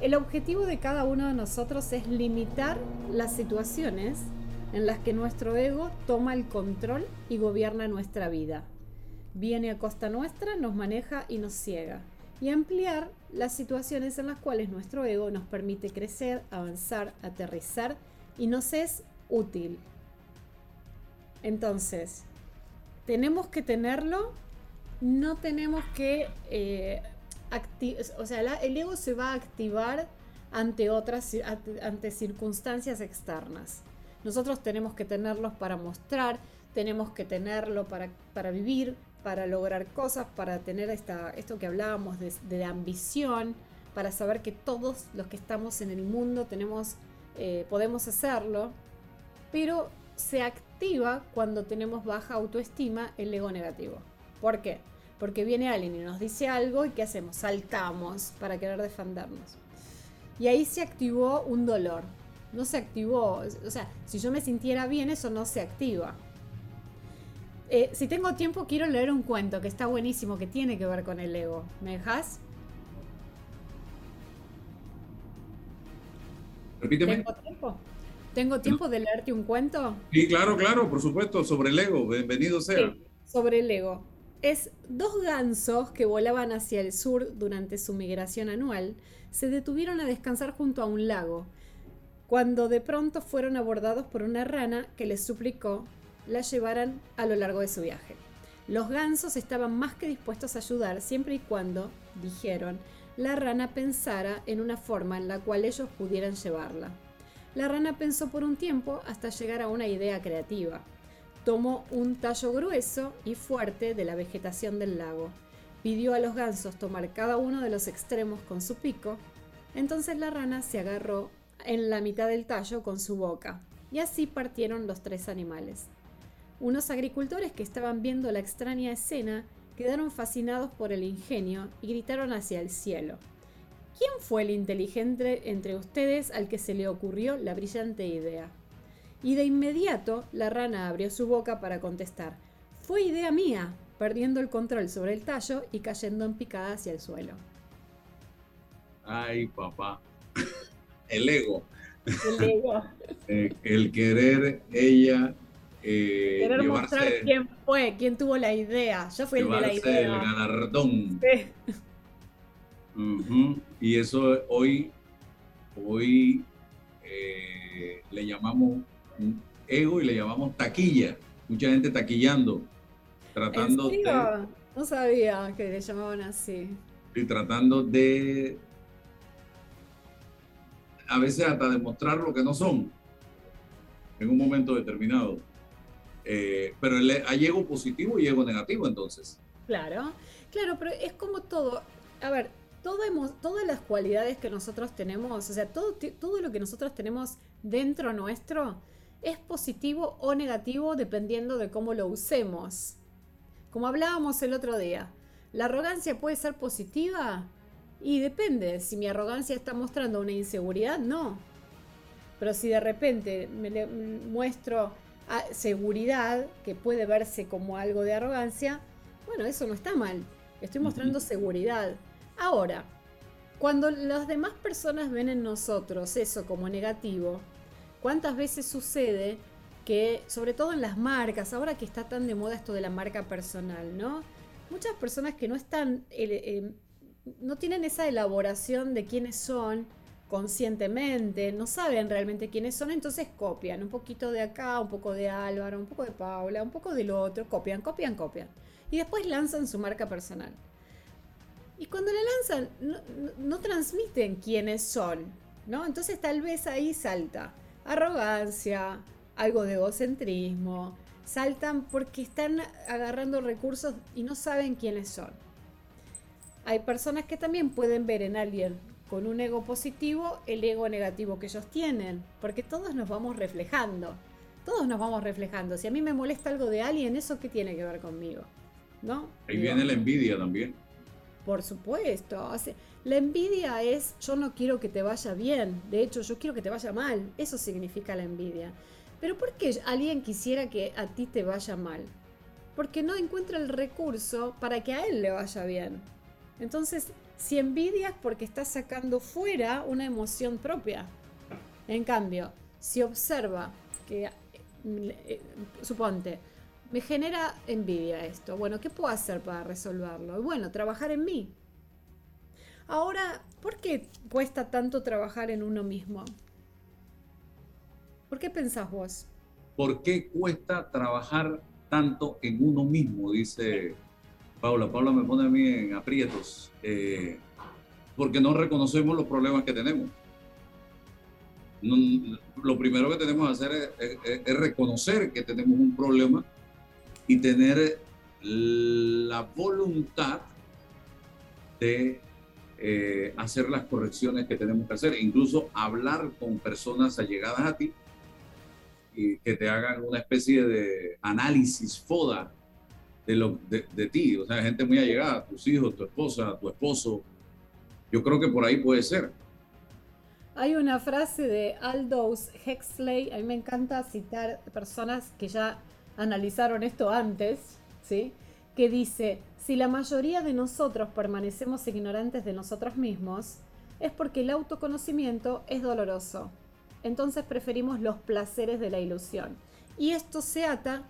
El objetivo de cada uno de nosotros es limitar las situaciones en las que nuestro ego toma el control y gobierna nuestra vida. Viene a costa nuestra, nos maneja y nos ciega. Y ampliar las situaciones en las cuales nuestro ego nos permite crecer, avanzar, aterrizar y nos es útil. Entonces, tenemos que tenerlo, no tenemos que... eh, o sea, la- el ego se va a activar ante otras, ante circunstancias externas. Nosotros tenemos que tenerlos para mostrar, tenemos que tenerlo para, para vivir, para lograr cosas, para tener esta, esto que hablábamos de, de ambición, para saber que todos los que estamos en el mundo tenemos, eh, podemos hacerlo, pero se activa cuando tenemos baja autoestima el ego negativo. ¿Por qué? Porque viene alguien y nos dice algo y ¿qué hacemos? Saltamos para querer defendernos. Y ahí se activó un dolor. No se activó, o sea, si yo me sintiera bien, eso no se activa. Eh, si tengo tiempo, quiero leer un cuento que está buenísimo, que tiene que ver con el ego. ¿Me dejas? Repíteme. ¿Tengo tiempo? ¿Tengo tiempo de leerte un cuento? Sí, claro, claro, por supuesto, sobre el ego. Bienvenido sea. Sí, sobre el ego. Es dos gansos que volaban hacia el sur durante su migración anual, se detuvieron a descansar junto a un lago, cuando de pronto fueron abordados por una rana que les suplicó la llevaran a lo largo de su viaje. Los gansos estaban más que dispuestos a ayudar siempre y cuando, dijeron, la rana pensara en una forma en la cual ellos pudieran llevarla. La rana pensó por un tiempo hasta llegar a una idea creativa. Tomó un tallo grueso y fuerte de la vegetación del lago. Pidió a los gansos tomar cada uno de los extremos con su pico. Entonces la rana se agarró en la mitad del tallo con su boca. Y así partieron los tres animales. Unos agricultores que estaban viendo la extraña escena quedaron fascinados por el ingenio y gritaron hacia el cielo. ¿Quién fue el inteligente entre ustedes al que se le ocurrió la brillante idea? Y de inmediato la rana abrió su boca para contestar. Fue idea mía, perdiendo el control sobre el tallo y cayendo en picada hacia el suelo. Ay, papá. El ego. El ego. Eh, el querer ella eh, Querer mostrar quién fue, quién tuvo la idea. Yo fui el de la llevarse el idea. galardón. Sí. Y eso hoy, hoy eh, le llamamos un ego y le llamamos taquilla. Mucha gente taquillando, tratando ¿En de? No sabía que le llamaban así. y tratando de a veces hasta demostrar lo que no son en un momento determinado. Eh, pero hay ego positivo y ego negativo entonces. Claro, claro, pero es como todo. A ver, todo hemos- todas las cualidades que nosotros tenemos, o sea, todo, todo lo que nosotros tenemos dentro nuestro es positivo o negativo dependiendo de cómo lo usemos. Como hablábamos el otro día, ¿la arrogancia puede ser positiva? Y depende, si mi arrogancia está mostrando una inseguridad, no. Pero si de repente me le- muestro ah, seguridad, que puede verse como algo de arrogancia, bueno, eso no está mal. Estoy mostrando seguridad. Ahora, cuando las demás personas ven en nosotros eso como negativo, ¿cuántas veces sucede que, sobre todo en las marcas, ahora que está tan de moda esto de la marca personal, ¿no? Muchas personas que no están, eh, eh, no tienen esa elaboración de quiénes son conscientemente, no saben realmente quiénes son, entonces copian un poquito de acá, un poco de Álvaro, un poco de Paula, un poco del otro, copian, copian, copian. Y después lanzan su marca personal. Y cuando la lanzan, no, no- no transmiten quiénes son, ¿no? Entonces tal vez ahí salta arrogancia, algo de egocentrismo, saltan porque están agarrando recursos y no saben quiénes son. Hay personas que también pueden ver en alguien con un ego positivo el ego negativo que ellos tienen, porque todos nos vamos reflejando, todos nos vamos reflejando. Si a mí me molesta algo de alguien, ¿eso qué tiene que ver conmigo? ¿No? Ahí viene la envidia también. por supuesto. o sea, la envidia es yo no quiero que te vaya bien. De hecho, yo quiero que te vaya mal. Eso significa la envidia. Pero ¿por qué alguien quisiera que a ti te vaya mal? porque no encuentra el recurso para que a él le vaya bien. Entonces, si envidia es porque está sacando fuera una emoción propia. En cambio, si observa que, eh, eh, suponte, me genera envidia esto, bueno, ¿qué puedo hacer para resolverlo? Bueno, trabajar en mí. Ahora, ¿por qué cuesta tanto trabajar en uno mismo? ¿Por qué pensás vos? ¿Por qué cuesta trabajar tanto en uno mismo? Dice Paula. Paula me pone a mí en aprietos. Eh, porque no reconocemos los problemas que tenemos. lo primero que tenemos que hacer es, reconocer que tenemos un problema y tener la voluntad de eh, hacer las correcciones que tenemos que hacer, incluso hablar con personas allegadas a ti y que te hagan una especie de análisis FODA de, lo, de, de ti, o sea, gente muy allegada, tus hijos, tu esposa, tu esposo, yo creo que por ahí puede ser. Hay una frase de Aldous Huxley, a mí me encanta citar personas que ya analizaron esto antes, ¿sí? Que dice, si la mayoría de nosotros permanecemos ignorantes de nosotros mismos, es porque el autoconocimiento es doloroso. Entonces preferimos los placeres de la ilusión. Y esto se ata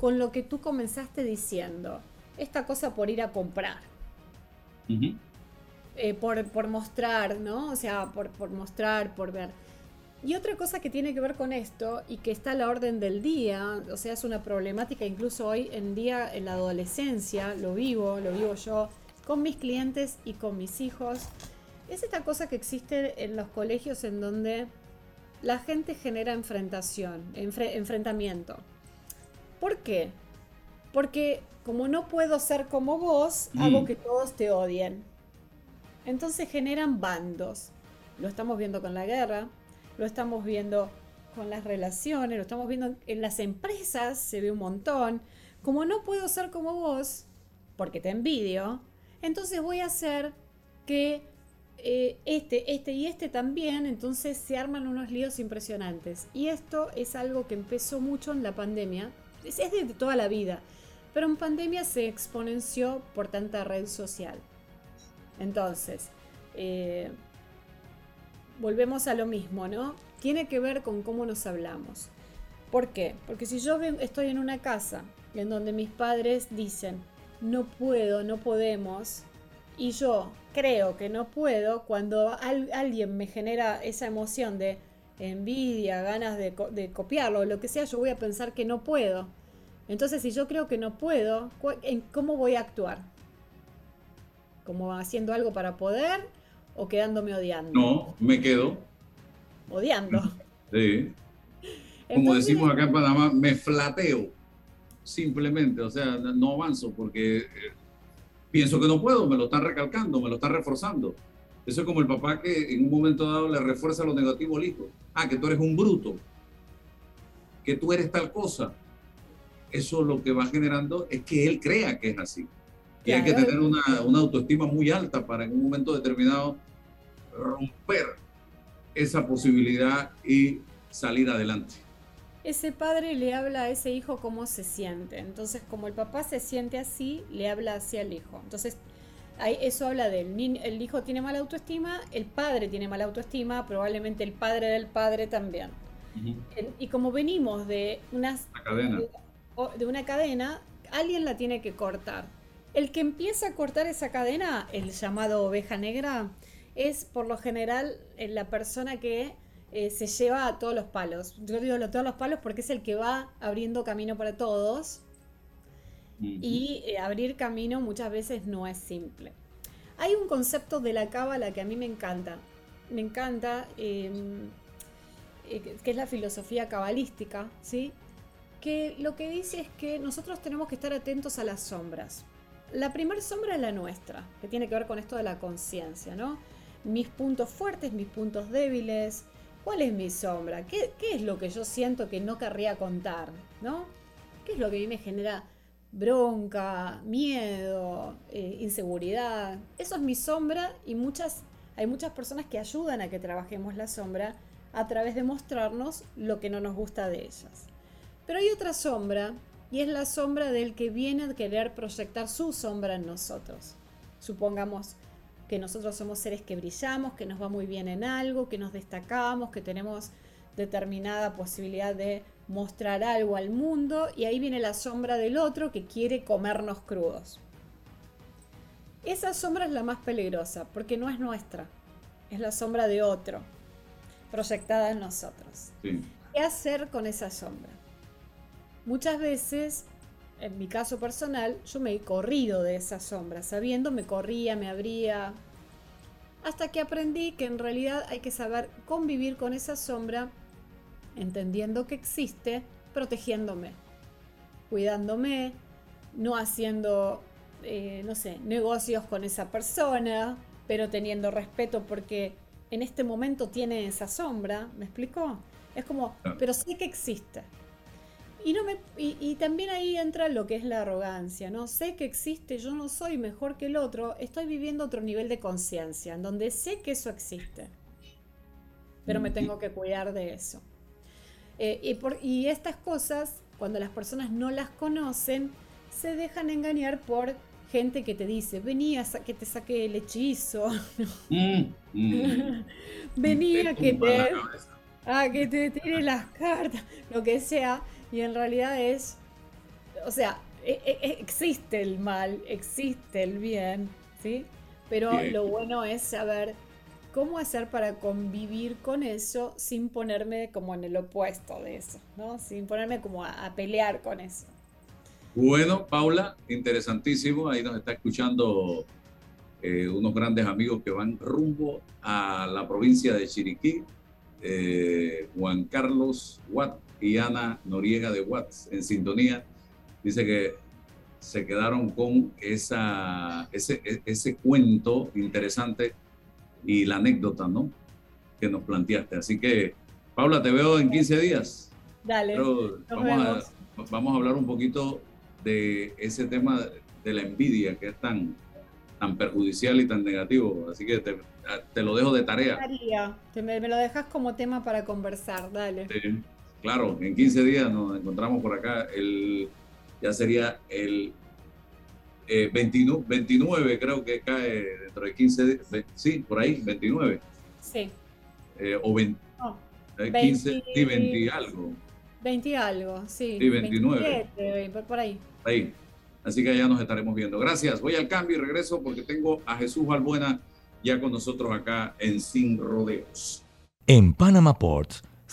con lo que tú comenzaste diciendo, esta cosa por ir a comprar. Eh, por, mostrar, ¿no? O sea, por, mostrar, por ver. Y otra cosa que tiene que ver con esto y que está a la orden del día, o sea, es una problemática incluso hoy en día en la adolescencia, lo vivo, lo vivo yo con mis clientes y con mis hijos, es esta cosa que existe en los colegios en donde la gente genera enfrentación, enfrentamiento. ¿Por qué? Porque como no puedo ser como vos, hago mm. que todos te odien. Entonces generan bandos. Lo estamos viendo con la guerra, lo estamos viendo con las relaciones, lo estamos viendo en las empresas, se ve un montón. Como no puedo ser como vos, porque te envidio, entonces voy a hacer que eh, este, este y este también, entonces se arman unos líos impresionantes. Y esto es algo que empezó mucho en la pandemia, es, es de toda la vida, pero en pandemia se exponenció por tanta red social. Entonces, eh, volvemos a lo mismo, ¿no? Tiene que ver con cómo nos hablamos. ¿Por qué? Porque si yo estoy en una casa en donde mis padres dicen, no puedo, no podemos, y yo creo que no puedo, cuando alguien me genera esa emoción de envidia, ganas de, copiarlo, lo que sea, yo voy a pensar que no puedo. Entonces, si yo creo que no puedo, ¿cómo voy a actuar? como haciendo algo para poder o quedándome odiando? No, me quedo. Odiando. Sí. Como decimos acá en Panamá, me flateo. Simplemente, o sea, no avanzo porque eh, pienso que no puedo, me lo están recalcando, me lo están reforzando. Eso es como el papá que en un momento dado le refuerza lo negativo al hijo. Ah, que tú eres un bruto, que tú eres tal cosa. Eso lo que va generando es que él crea que es así. Y hay que tener una, autoestima muy alta para en un momento determinado romper esa posibilidad y salir adelante. Ese padre le habla a ese hijo cómo se siente. Entonces, como el papá se siente así, le habla hacia el hijo. Entonces, eso habla del el hijo tiene mala autoestima, el padre tiene mala autoestima, probablemente el padre del padre también. Y como venimos de, unas, cadena. de una cadena, alguien la tiene que cortar. El que empieza a cortar esa cadena, el llamado oveja negra, es por lo general eh, la persona que eh, se lleva a todos los palos. Yo digo a todos los palos porque es el que va abriendo camino para todos. Y eh, abrir camino muchas veces no es simple. Hay un concepto de la cábala que a mí me encanta. Me encanta, em, que es la filosofía cabalística, ¿sí? Que lo que dice es que nosotros tenemos que estar atentos a las sombras. La primera sombra es la nuestra, que tiene que ver con esto de la conciencia, ¿no? Mis puntos fuertes, mis puntos débiles. ¿Cuál es mi sombra? ¿Qué, es lo que yo siento que no querría contar? ¿No? ¿Qué es lo que a mí me genera bronca, miedo, eh, inseguridad? Eso es mi sombra y muchas, hay muchas personas que ayudan a que trabajemos la sombra a través de mostrarnos lo que no nos gusta de ellas. Pero hay otra sombra y es la sombra del que viene a querer proyectar su sombra en nosotros. Supongamos que nosotros somos seres que brillamos, que nos va muy bien en algo, que nos destacamos, que tenemos determinada posibilidad de mostrar algo al mundo y ahí viene la sombra del otro que quiere comernos crudos. Esa sombra es la más peligrosa porque no es nuestra, es la sombra de otro, proyectada en nosotros. ¿Qué hacer con esa sombra? Muchas veces, en mi caso personal, yo me he corrido de esa sombra, sabiendo me corría, me abría, hasta que aprendí que en realidad hay que saber convivir con esa sombra, entendiendo que existe, protegiéndome, cuidándome, no haciendo, eh, no sé, negocios con esa persona, pero teniendo respeto porque en este momento tiene esa sombra, ¿me explicó? Es como, pero sé que existe. Y, no me, y, también ahí entra lo que es la arrogancia, ¿no? Sé que existe, yo no soy mejor que el otro, estoy viviendo otro nivel de conciencia, en donde sé que eso existe, pero me tengo que cuidar de eso. Eh, y, por, y estas cosas, cuando las personas no las conocen, se dejan engañar por gente que te dice, venía a que te saque el hechizo, mm, mm. venía que te, a que te tire las cartas, lo que sea y en realidad es, o sea, e, e, e, existe el mal, existe el bien, ¿sí? Pero lo bueno es saber cómo hacer para convivir con eso sin ponerme como en el opuesto de eso, ¿no? Sin ponerme como a, pelear con eso. Bueno, Paula, interesantísimo. Ahí nos está escuchando eh, unos grandes amigos que van rumbo a la provincia de Chiriquí. Eh, Juan Carlos Watt y Ana Noriega de Watts en sintonía. Dice que se quedaron con esa, ese, ese cuento interesante y la anécdota, ¿no? Que nos planteaste. Así que, Paula, te veo en 15 días. Dale. vamos, a, vamos a hablar un poquito de ese tema de la envidia que es tan, tan perjudicial y tan negativo. Así que te, te lo dejo de tarea. me, me, lo dejas como tema para conversar, dale. Sí claro, en 15 días nos encontramos por acá. El, ya sería el 29, eh, creo que cae dentro de 15 días. Sí, por ahí, 29. Sí. Eh, o 20, 15, y 20 algo. 20 algo, sí. Sí, 29. por ahí. Ahí. Así que ya nos estaremos viendo. Gracias. Voy al cambio y regreso porque tengo a Jesús Balbuena ya con nosotros acá en Sin Rodeos. En Panama Ports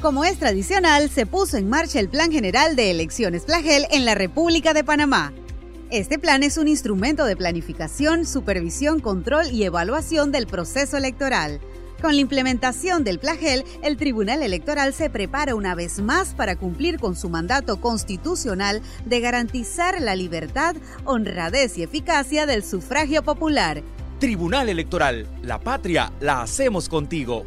Como es tradicional, se puso en marcha el Plan General de Elecciones Plagel en la República de Panamá. Este plan es un instrumento de planificación, supervisión, control y evaluación del proceso electoral. Con la implementación del Plagel, el Tribunal Electoral se prepara una vez más para cumplir con su mandato constitucional de garantizar la libertad, honradez y eficacia del sufragio popular. Tribunal Electoral, la patria la hacemos contigo.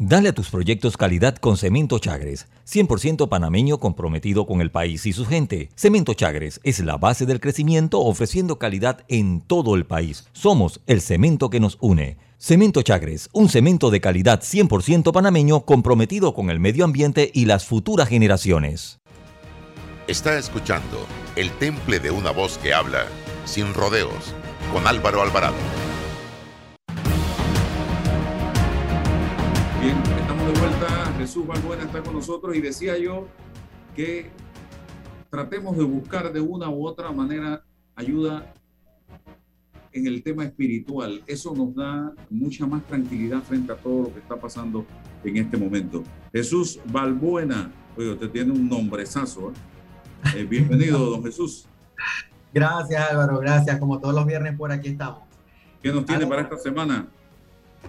Dale a tus proyectos calidad con Cemento Chagres, 100% panameño comprometido con el país y su gente. Cemento Chagres es la base del crecimiento ofreciendo calidad en todo el país. Somos el cemento que nos une. Cemento Chagres, un cemento de calidad 100% panameño comprometido con el medio ambiente y las futuras generaciones. Está escuchando El Temple de una voz que habla, sin rodeos, con Álvaro Alvarado. Jesús Balbuena está con nosotros y decía yo que tratemos de buscar de una u otra manera ayuda en el tema espiritual. Eso nos da mucha más tranquilidad frente a todo lo que está pasando en este momento. Jesús Balbuena, oye, usted tiene un nombrezazo. ¿eh? Eh, bienvenido, don Jesús. Gracias Álvaro, gracias. Como todos los viernes por aquí estamos. ¿Qué nos tiene para esta semana?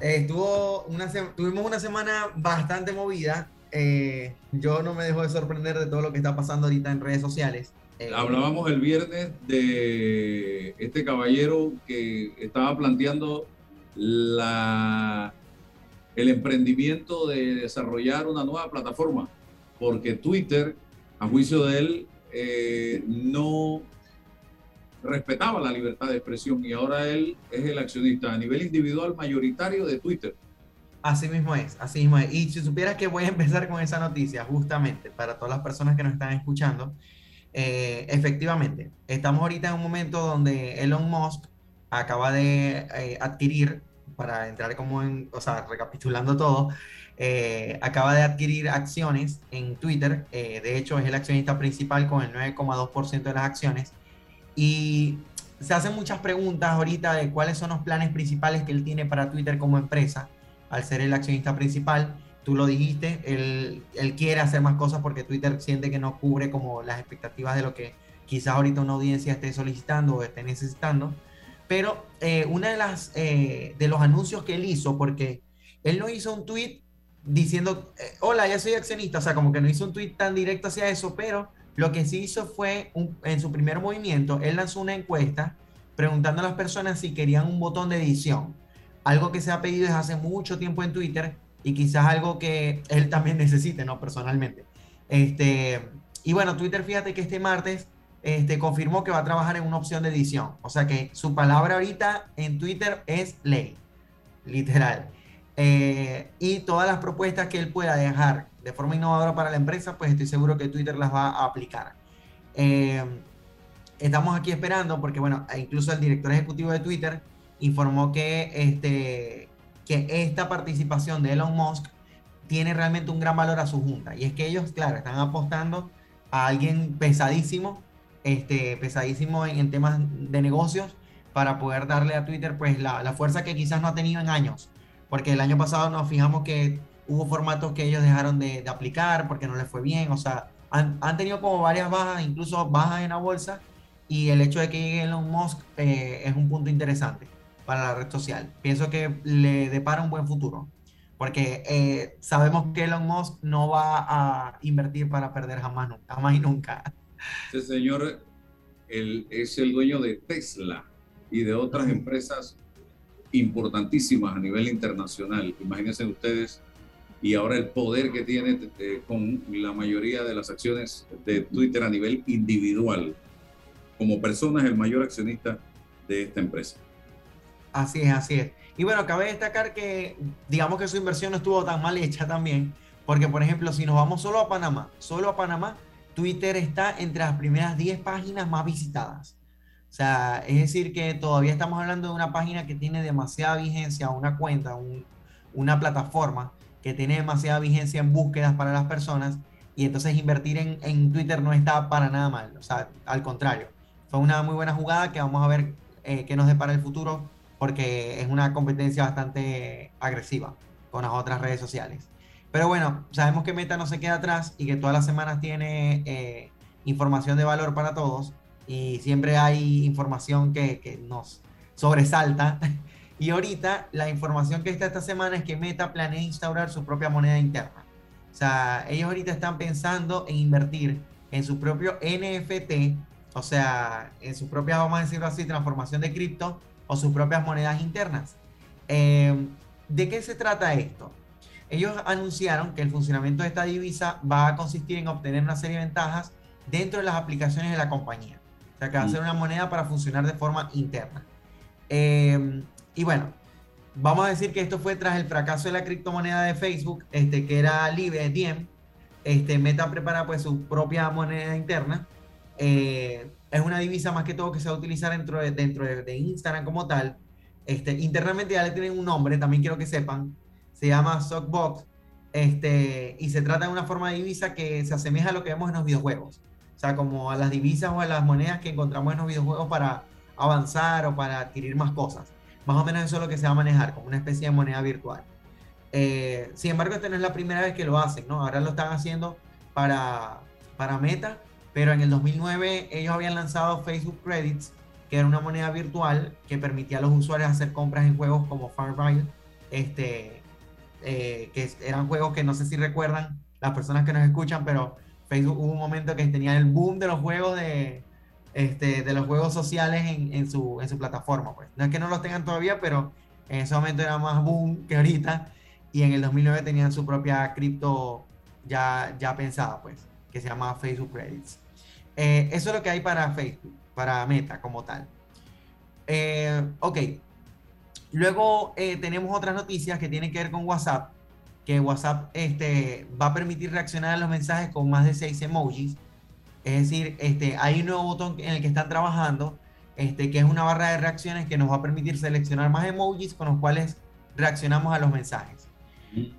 Eh, estuvo una tuvimos una semana bastante movida. Eh, yo no me dejo de sorprender de todo lo que está pasando ahorita en redes sociales. Eh, Hablábamos el viernes de este caballero que estaba planteando la, el emprendimiento de desarrollar una nueva plataforma, porque Twitter, a juicio de él, eh, no respetaba la libertad de expresión y ahora él es el accionista a nivel individual mayoritario de Twitter. Así mismo es, así mismo es. Y si supieras que voy a empezar con esa noticia, justamente para todas las personas que nos están escuchando, eh, efectivamente, estamos ahorita en un momento donde Elon Musk acaba de eh, adquirir, para entrar como en, o sea, recapitulando todo, eh, acaba de adquirir acciones en Twitter. de hecho, es el accionista principal con el 9,2% de las acciones. Y se hacen muchas preguntas ahorita de cuáles son los planes principales que él tiene para Twitter como empresa, al ser el accionista principal. Tú lo dijiste, él, él quiere hacer más cosas porque Twitter siente que no cubre como las expectativas de lo que quizás ahorita una audiencia esté solicitando o esté necesitando. Pero eh, una de las eh, de los anuncios que él hizo, porque él no hizo un tweet diciendo, eh, hola, ya soy accionista, o sea, como que no hizo un tweet tan directo hacia eso, pero lo que sí hizo fue, en su primer movimiento, él lanzó una encuesta preguntando a las personas si querían un botón de edición. Algo que se ha pedido desde hace mucho tiempo en Twitter y quizás algo que él también necesite, ¿no? Personalmente. Este, y bueno, Twitter, fíjate que este martes este, confirmó que va a trabajar en una opción de edición. O sea que su palabra ahorita en Twitter es ley, literal. Eh, y todas las propuestas que él pueda dejar de forma innovadora para la empresa, pues estoy seguro que Twitter las va a aplicar. Eh, estamos aquí esperando porque, bueno, e incluso el director ejecutivo de Twitter informó que, este, que esta participación de Elon Musk tiene realmente un gran valor a su junta. Y es que ellos, claro, están apostando a alguien pesadísimo, este, pesadísimo en, temas de negocios para poder darle a Twitter pues la, la fuerza que quizás no ha tenido en años. Porque el año pasado nos fijamos que hubo formatos que ellos dejaron de, de aplicar porque no les fue bien. O sea, han, han tenido como varias bajas, incluso bajas en la bolsa. Y el hecho de que llegue Elon Musk eh, es un punto interesante para la red social. Pienso que le depara un buen futuro. Porque eh, sabemos que Elon Musk no va a invertir para perder jamás, nu- jamás y nunca. Ese señor es el dueño de Tesla y de otras empresas importantísimas a nivel internacional. Imagínense ustedes, y ahora el poder que tiene eh, con la mayoría de las acciones de Twitter a nivel individual. Como persona es el mayor accionista de esta empresa. Así es, así es. Y bueno, cabe destacar que, digamos que su inversión no estuvo tan mal hecha también, porque por ejemplo, si nos vamos solo a Panamá, solo a Panamá, Twitter está entre las primeras 10 páginas más visitadas. O sea, es decir, que todavía estamos hablando de una página que tiene demasiada vigencia, una cuenta, un- una plataforma que tiene demasiada vigencia en búsquedas para las personas, y entonces invertir en, en Twitter no está para nada mal. O sea, al contrario, fue una muy buena jugada que vamos a ver eh, qué nos depara el futuro porque es una competencia bastante agresiva con las otras redes sociales. Pero bueno, sabemos que Meta no se queda atrás y que todas las semanas tiene eh, información de valor para todos y siempre hay información que, que nos sobresalta Y ahorita la información que está esta semana es que Meta planea instaurar su propia moneda interna. O sea, ellos ahorita están pensando en invertir en su propio NFT, o sea, en su propia, vamos a decirlo así, transformación de cripto o sus propias monedas internas. Eh, ¿De qué se trata esto? Ellos anunciaron que el funcionamiento de esta divisa va a consistir en obtener una serie de ventajas dentro de las aplicaciones de la compañía. O sea, que va a Mm. ser una moneda para funcionar de forma interna. Eh, y bueno, vamos a decir que esto fue tras el fracaso de la criptomoneda de Facebook, este, que era Libre, Diem. Este, Meta prepara pues su propia moneda interna. Eh, es una divisa más que todo que se va a utilizar dentro de, dentro de, de Instagram como tal. Este, internamente ya le tienen un nombre, también quiero que sepan. Se llama Sockbox. Este, y se trata de una forma de divisa que se asemeja a lo que vemos en los videojuegos. O sea, como a las divisas o a las monedas que encontramos en los videojuegos para avanzar o para adquirir más cosas. Más o menos eso es lo que se va a manejar, como una especie de moneda virtual. Eh, sin embargo, esta no es la primera vez que lo hacen, ¿no? Ahora lo están haciendo para, para Meta, pero en el 2009 ellos habían lanzado Facebook Credits, que era una moneda virtual que permitía a los usuarios hacer compras en juegos como Farmville, este, eh, que eran juegos que no sé si recuerdan las personas que nos escuchan, pero Facebook hubo un momento que tenía el boom de los juegos de, este, de los juegos sociales en, su, en su plataforma. Pues. No es que no los tengan todavía, pero en ese momento era más boom que ahorita. Y en el 2009 tenían su propia cripto ya, ya pensada, pues, que se llama Facebook Credits. Eh, eso es lo que hay para Facebook, para Meta como tal. Eh, ok. Luego eh, tenemos otras noticias que tienen que ver con WhatsApp, que WhatsApp este, va a permitir reaccionar a los mensajes con más de 6 emojis. Es decir, este, hay un nuevo botón en el que están trabajando, este, que es una barra de reacciones que nos va a permitir seleccionar más emojis con los cuales reaccionamos a los mensajes.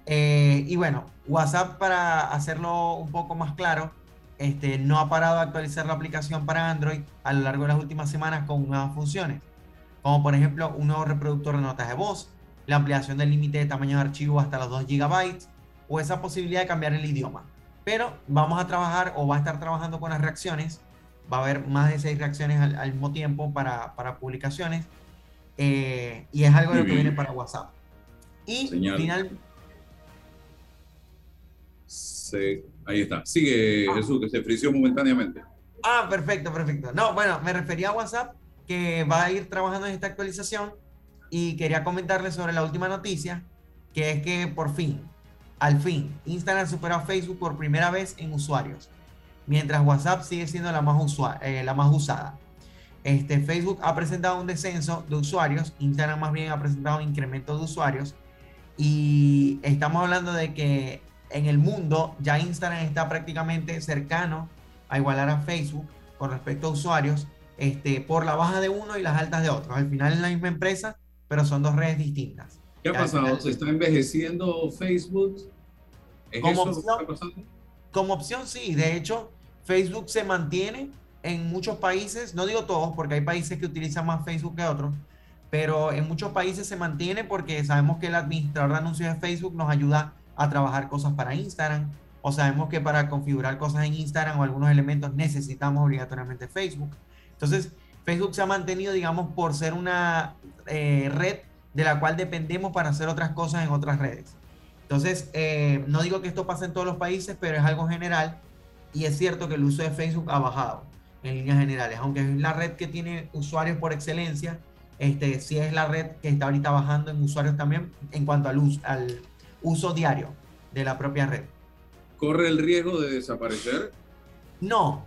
Eh, y bueno, WhatsApp para hacerlo un poco más claro, este, no ha parado de actualizar la aplicación para Android a lo largo de las últimas semanas con nuevas funciones, como por ejemplo un nuevo reproductor de notas de voz, la ampliación del límite de tamaño de archivo hasta los 2 GB o esa posibilidad de cambiar el idioma. Pero vamos a trabajar o va a estar trabajando con las reacciones. Va a haber más de 6 reacciones al, al mismo tiempo para, para publicaciones. eh, y es algo de lo que viene para WhatsApp. Y Señal. final, Se- ahí está. Sigue, Jesús, que se frició momentáneamente. Ah, perfecto, perfecto. No, bueno, me refería a WhatsApp que va a ir trabajando en esta actualización y quería comentarles sobre la última noticia, que es que por fin, al fin, Instagram superó a Facebook por primera vez en usuarios, mientras WhatsApp sigue siendo la más, eh, la más usada. Este, Facebook ha presentado un descenso de usuarios, Instagram más bien ha presentado un incremento de usuarios y estamos hablando de que en el mundo ya Instagram está prácticamente cercano a igualar a Facebook con respecto a usuarios este, por la baja de uno y las altas de otros. Al final es la misma empresa, pero son dos redes distintas. ¿Qué ha pasado? ¿Se está envejeciendo Facebook? ¿Es Como eso lo que opción- está pasando? Como opción, sí. De hecho, Facebook se mantiene en muchos países, no digo todos, porque hay países que utilizan más Facebook que otros, pero en muchos países se mantiene porque sabemos que el administrador de anuncios de Facebook nos ayuda a trabajar cosas para Instagram, o sabemos que para configurar cosas en Instagram o algunos elementos necesitamos obligatoriamente Facebook. Entonces, Facebook se ha mantenido, digamos, por ser una eh, red de la cual dependemos para hacer otras cosas en otras redes. Entonces, eh, no digo que esto pase en todos los países, pero es algo general y es cierto que el uso de Facebook ha bajado en líneas generales, aunque es la red que tiene usuarios por excelencia, este, sí es la red que está ahorita bajando en usuarios también en cuanto al uso, al uso diario de la propia red. ¿Corre el riesgo de desaparecer? No.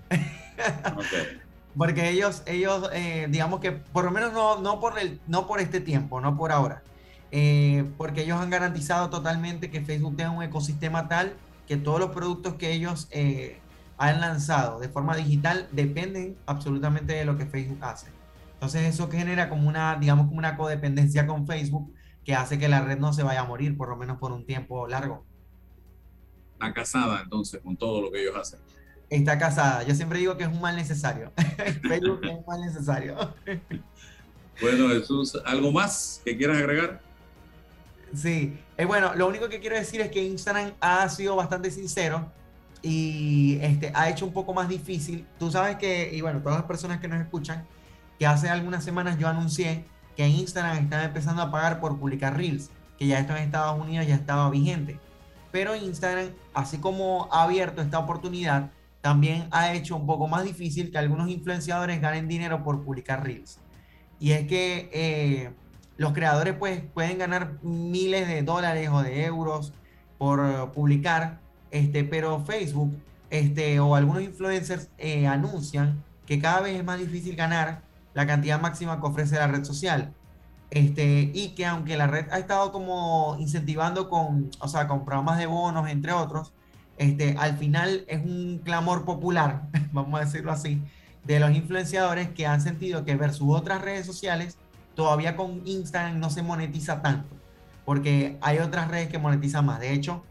Porque ellos, ellos eh, digamos que por lo menos no, no, por el, no por este tiempo, no por ahora, eh, porque ellos han garantizado totalmente que Facebook tenga un ecosistema tal que todos los productos que ellos eh, han lanzado de forma digital dependen absolutamente de lo que Facebook hace. Entonces eso genera como una, digamos, como una codependencia con Facebook que hace que la red no se vaya a morir, por lo menos por un tiempo largo. Está casada entonces con todo lo que ellos hacen. Está casada. Yo siempre digo que es un mal necesario. Facebook es un mal necesario. Bueno, Jesús, ¿algo más que quieras agregar? Sí, eh, bueno, lo único que quiero decir es que Instagram ha sido bastante sincero y este, ha hecho un poco más difícil. Tú sabes que, y bueno, todas las personas que nos escuchan, que hace algunas semanas yo anuncié que Instagram estaba empezando a pagar por publicar Reels, que ya esto en Estados Unidos ya estaba vigente. Pero Instagram, así como ha abierto esta oportunidad, también ha hecho un poco más difícil que algunos influenciadores ganen dinero por publicar Reels. Y es que eh, los creadores pues, pueden ganar miles de dólares o de euros por publicar, este, pero Facebook este, o algunos influencers eh, anuncian que cada vez es más difícil ganar la cantidad máxima que ofrece la red social. Este, y que aunque la red ha estado como incentivando con, o sea, con programas de bonos, entre otros, este, al final es un clamor popular, vamos a decirlo así, de los influenciadores que han sentido que versus otras redes sociales, todavía con Instagram no se monetiza tanto, porque hay otras redes que monetizan más. De hecho,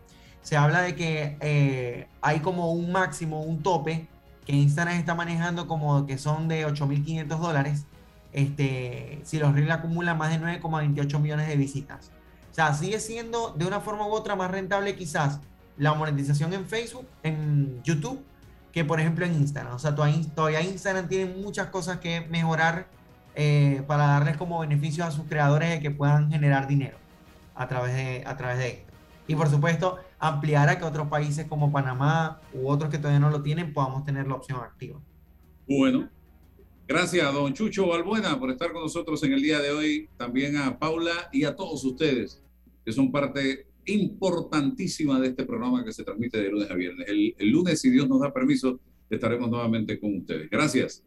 se habla de que eh, hay como un máximo, un tope, que Instagram está manejando como que son de 8.500 dólares, este, si los Reels acumulan más de 9,28 millones de visitas. O sea, sigue siendo de una forma u otra más rentable quizás la monetización en Facebook, en YouTube, que por ejemplo en Instagram. O sea, todavía Instagram tiene muchas cosas que mejorar eh, para darles como beneficio a sus creadores de que puedan generar dinero a través de, a través de esto. Y por supuesto, ampliar a que otros países como Panamá u otros que todavía no lo tienen podamos tener la opción activa. Bueno, gracias don Chucho Balbuena por estar con nosotros en el día de hoy, también a Paula y a todos ustedes que son parte importantísima de este programa que se transmite de lunes a viernes. El, el lunes, si Dios nos da permiso, estaremos nuevamente con ustedes. Gracias.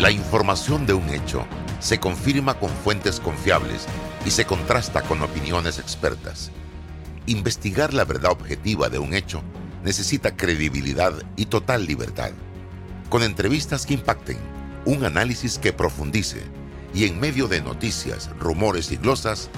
La información de un hecho se confirma con fuentes confiables y se contrasta con opiniones expertas. Investigar la verdad objetiva de un hecho necesita credibilidad y total libertad. Con entrevistas que impacten, un análisis que profundice y en medio de noticias, rumores y glosas,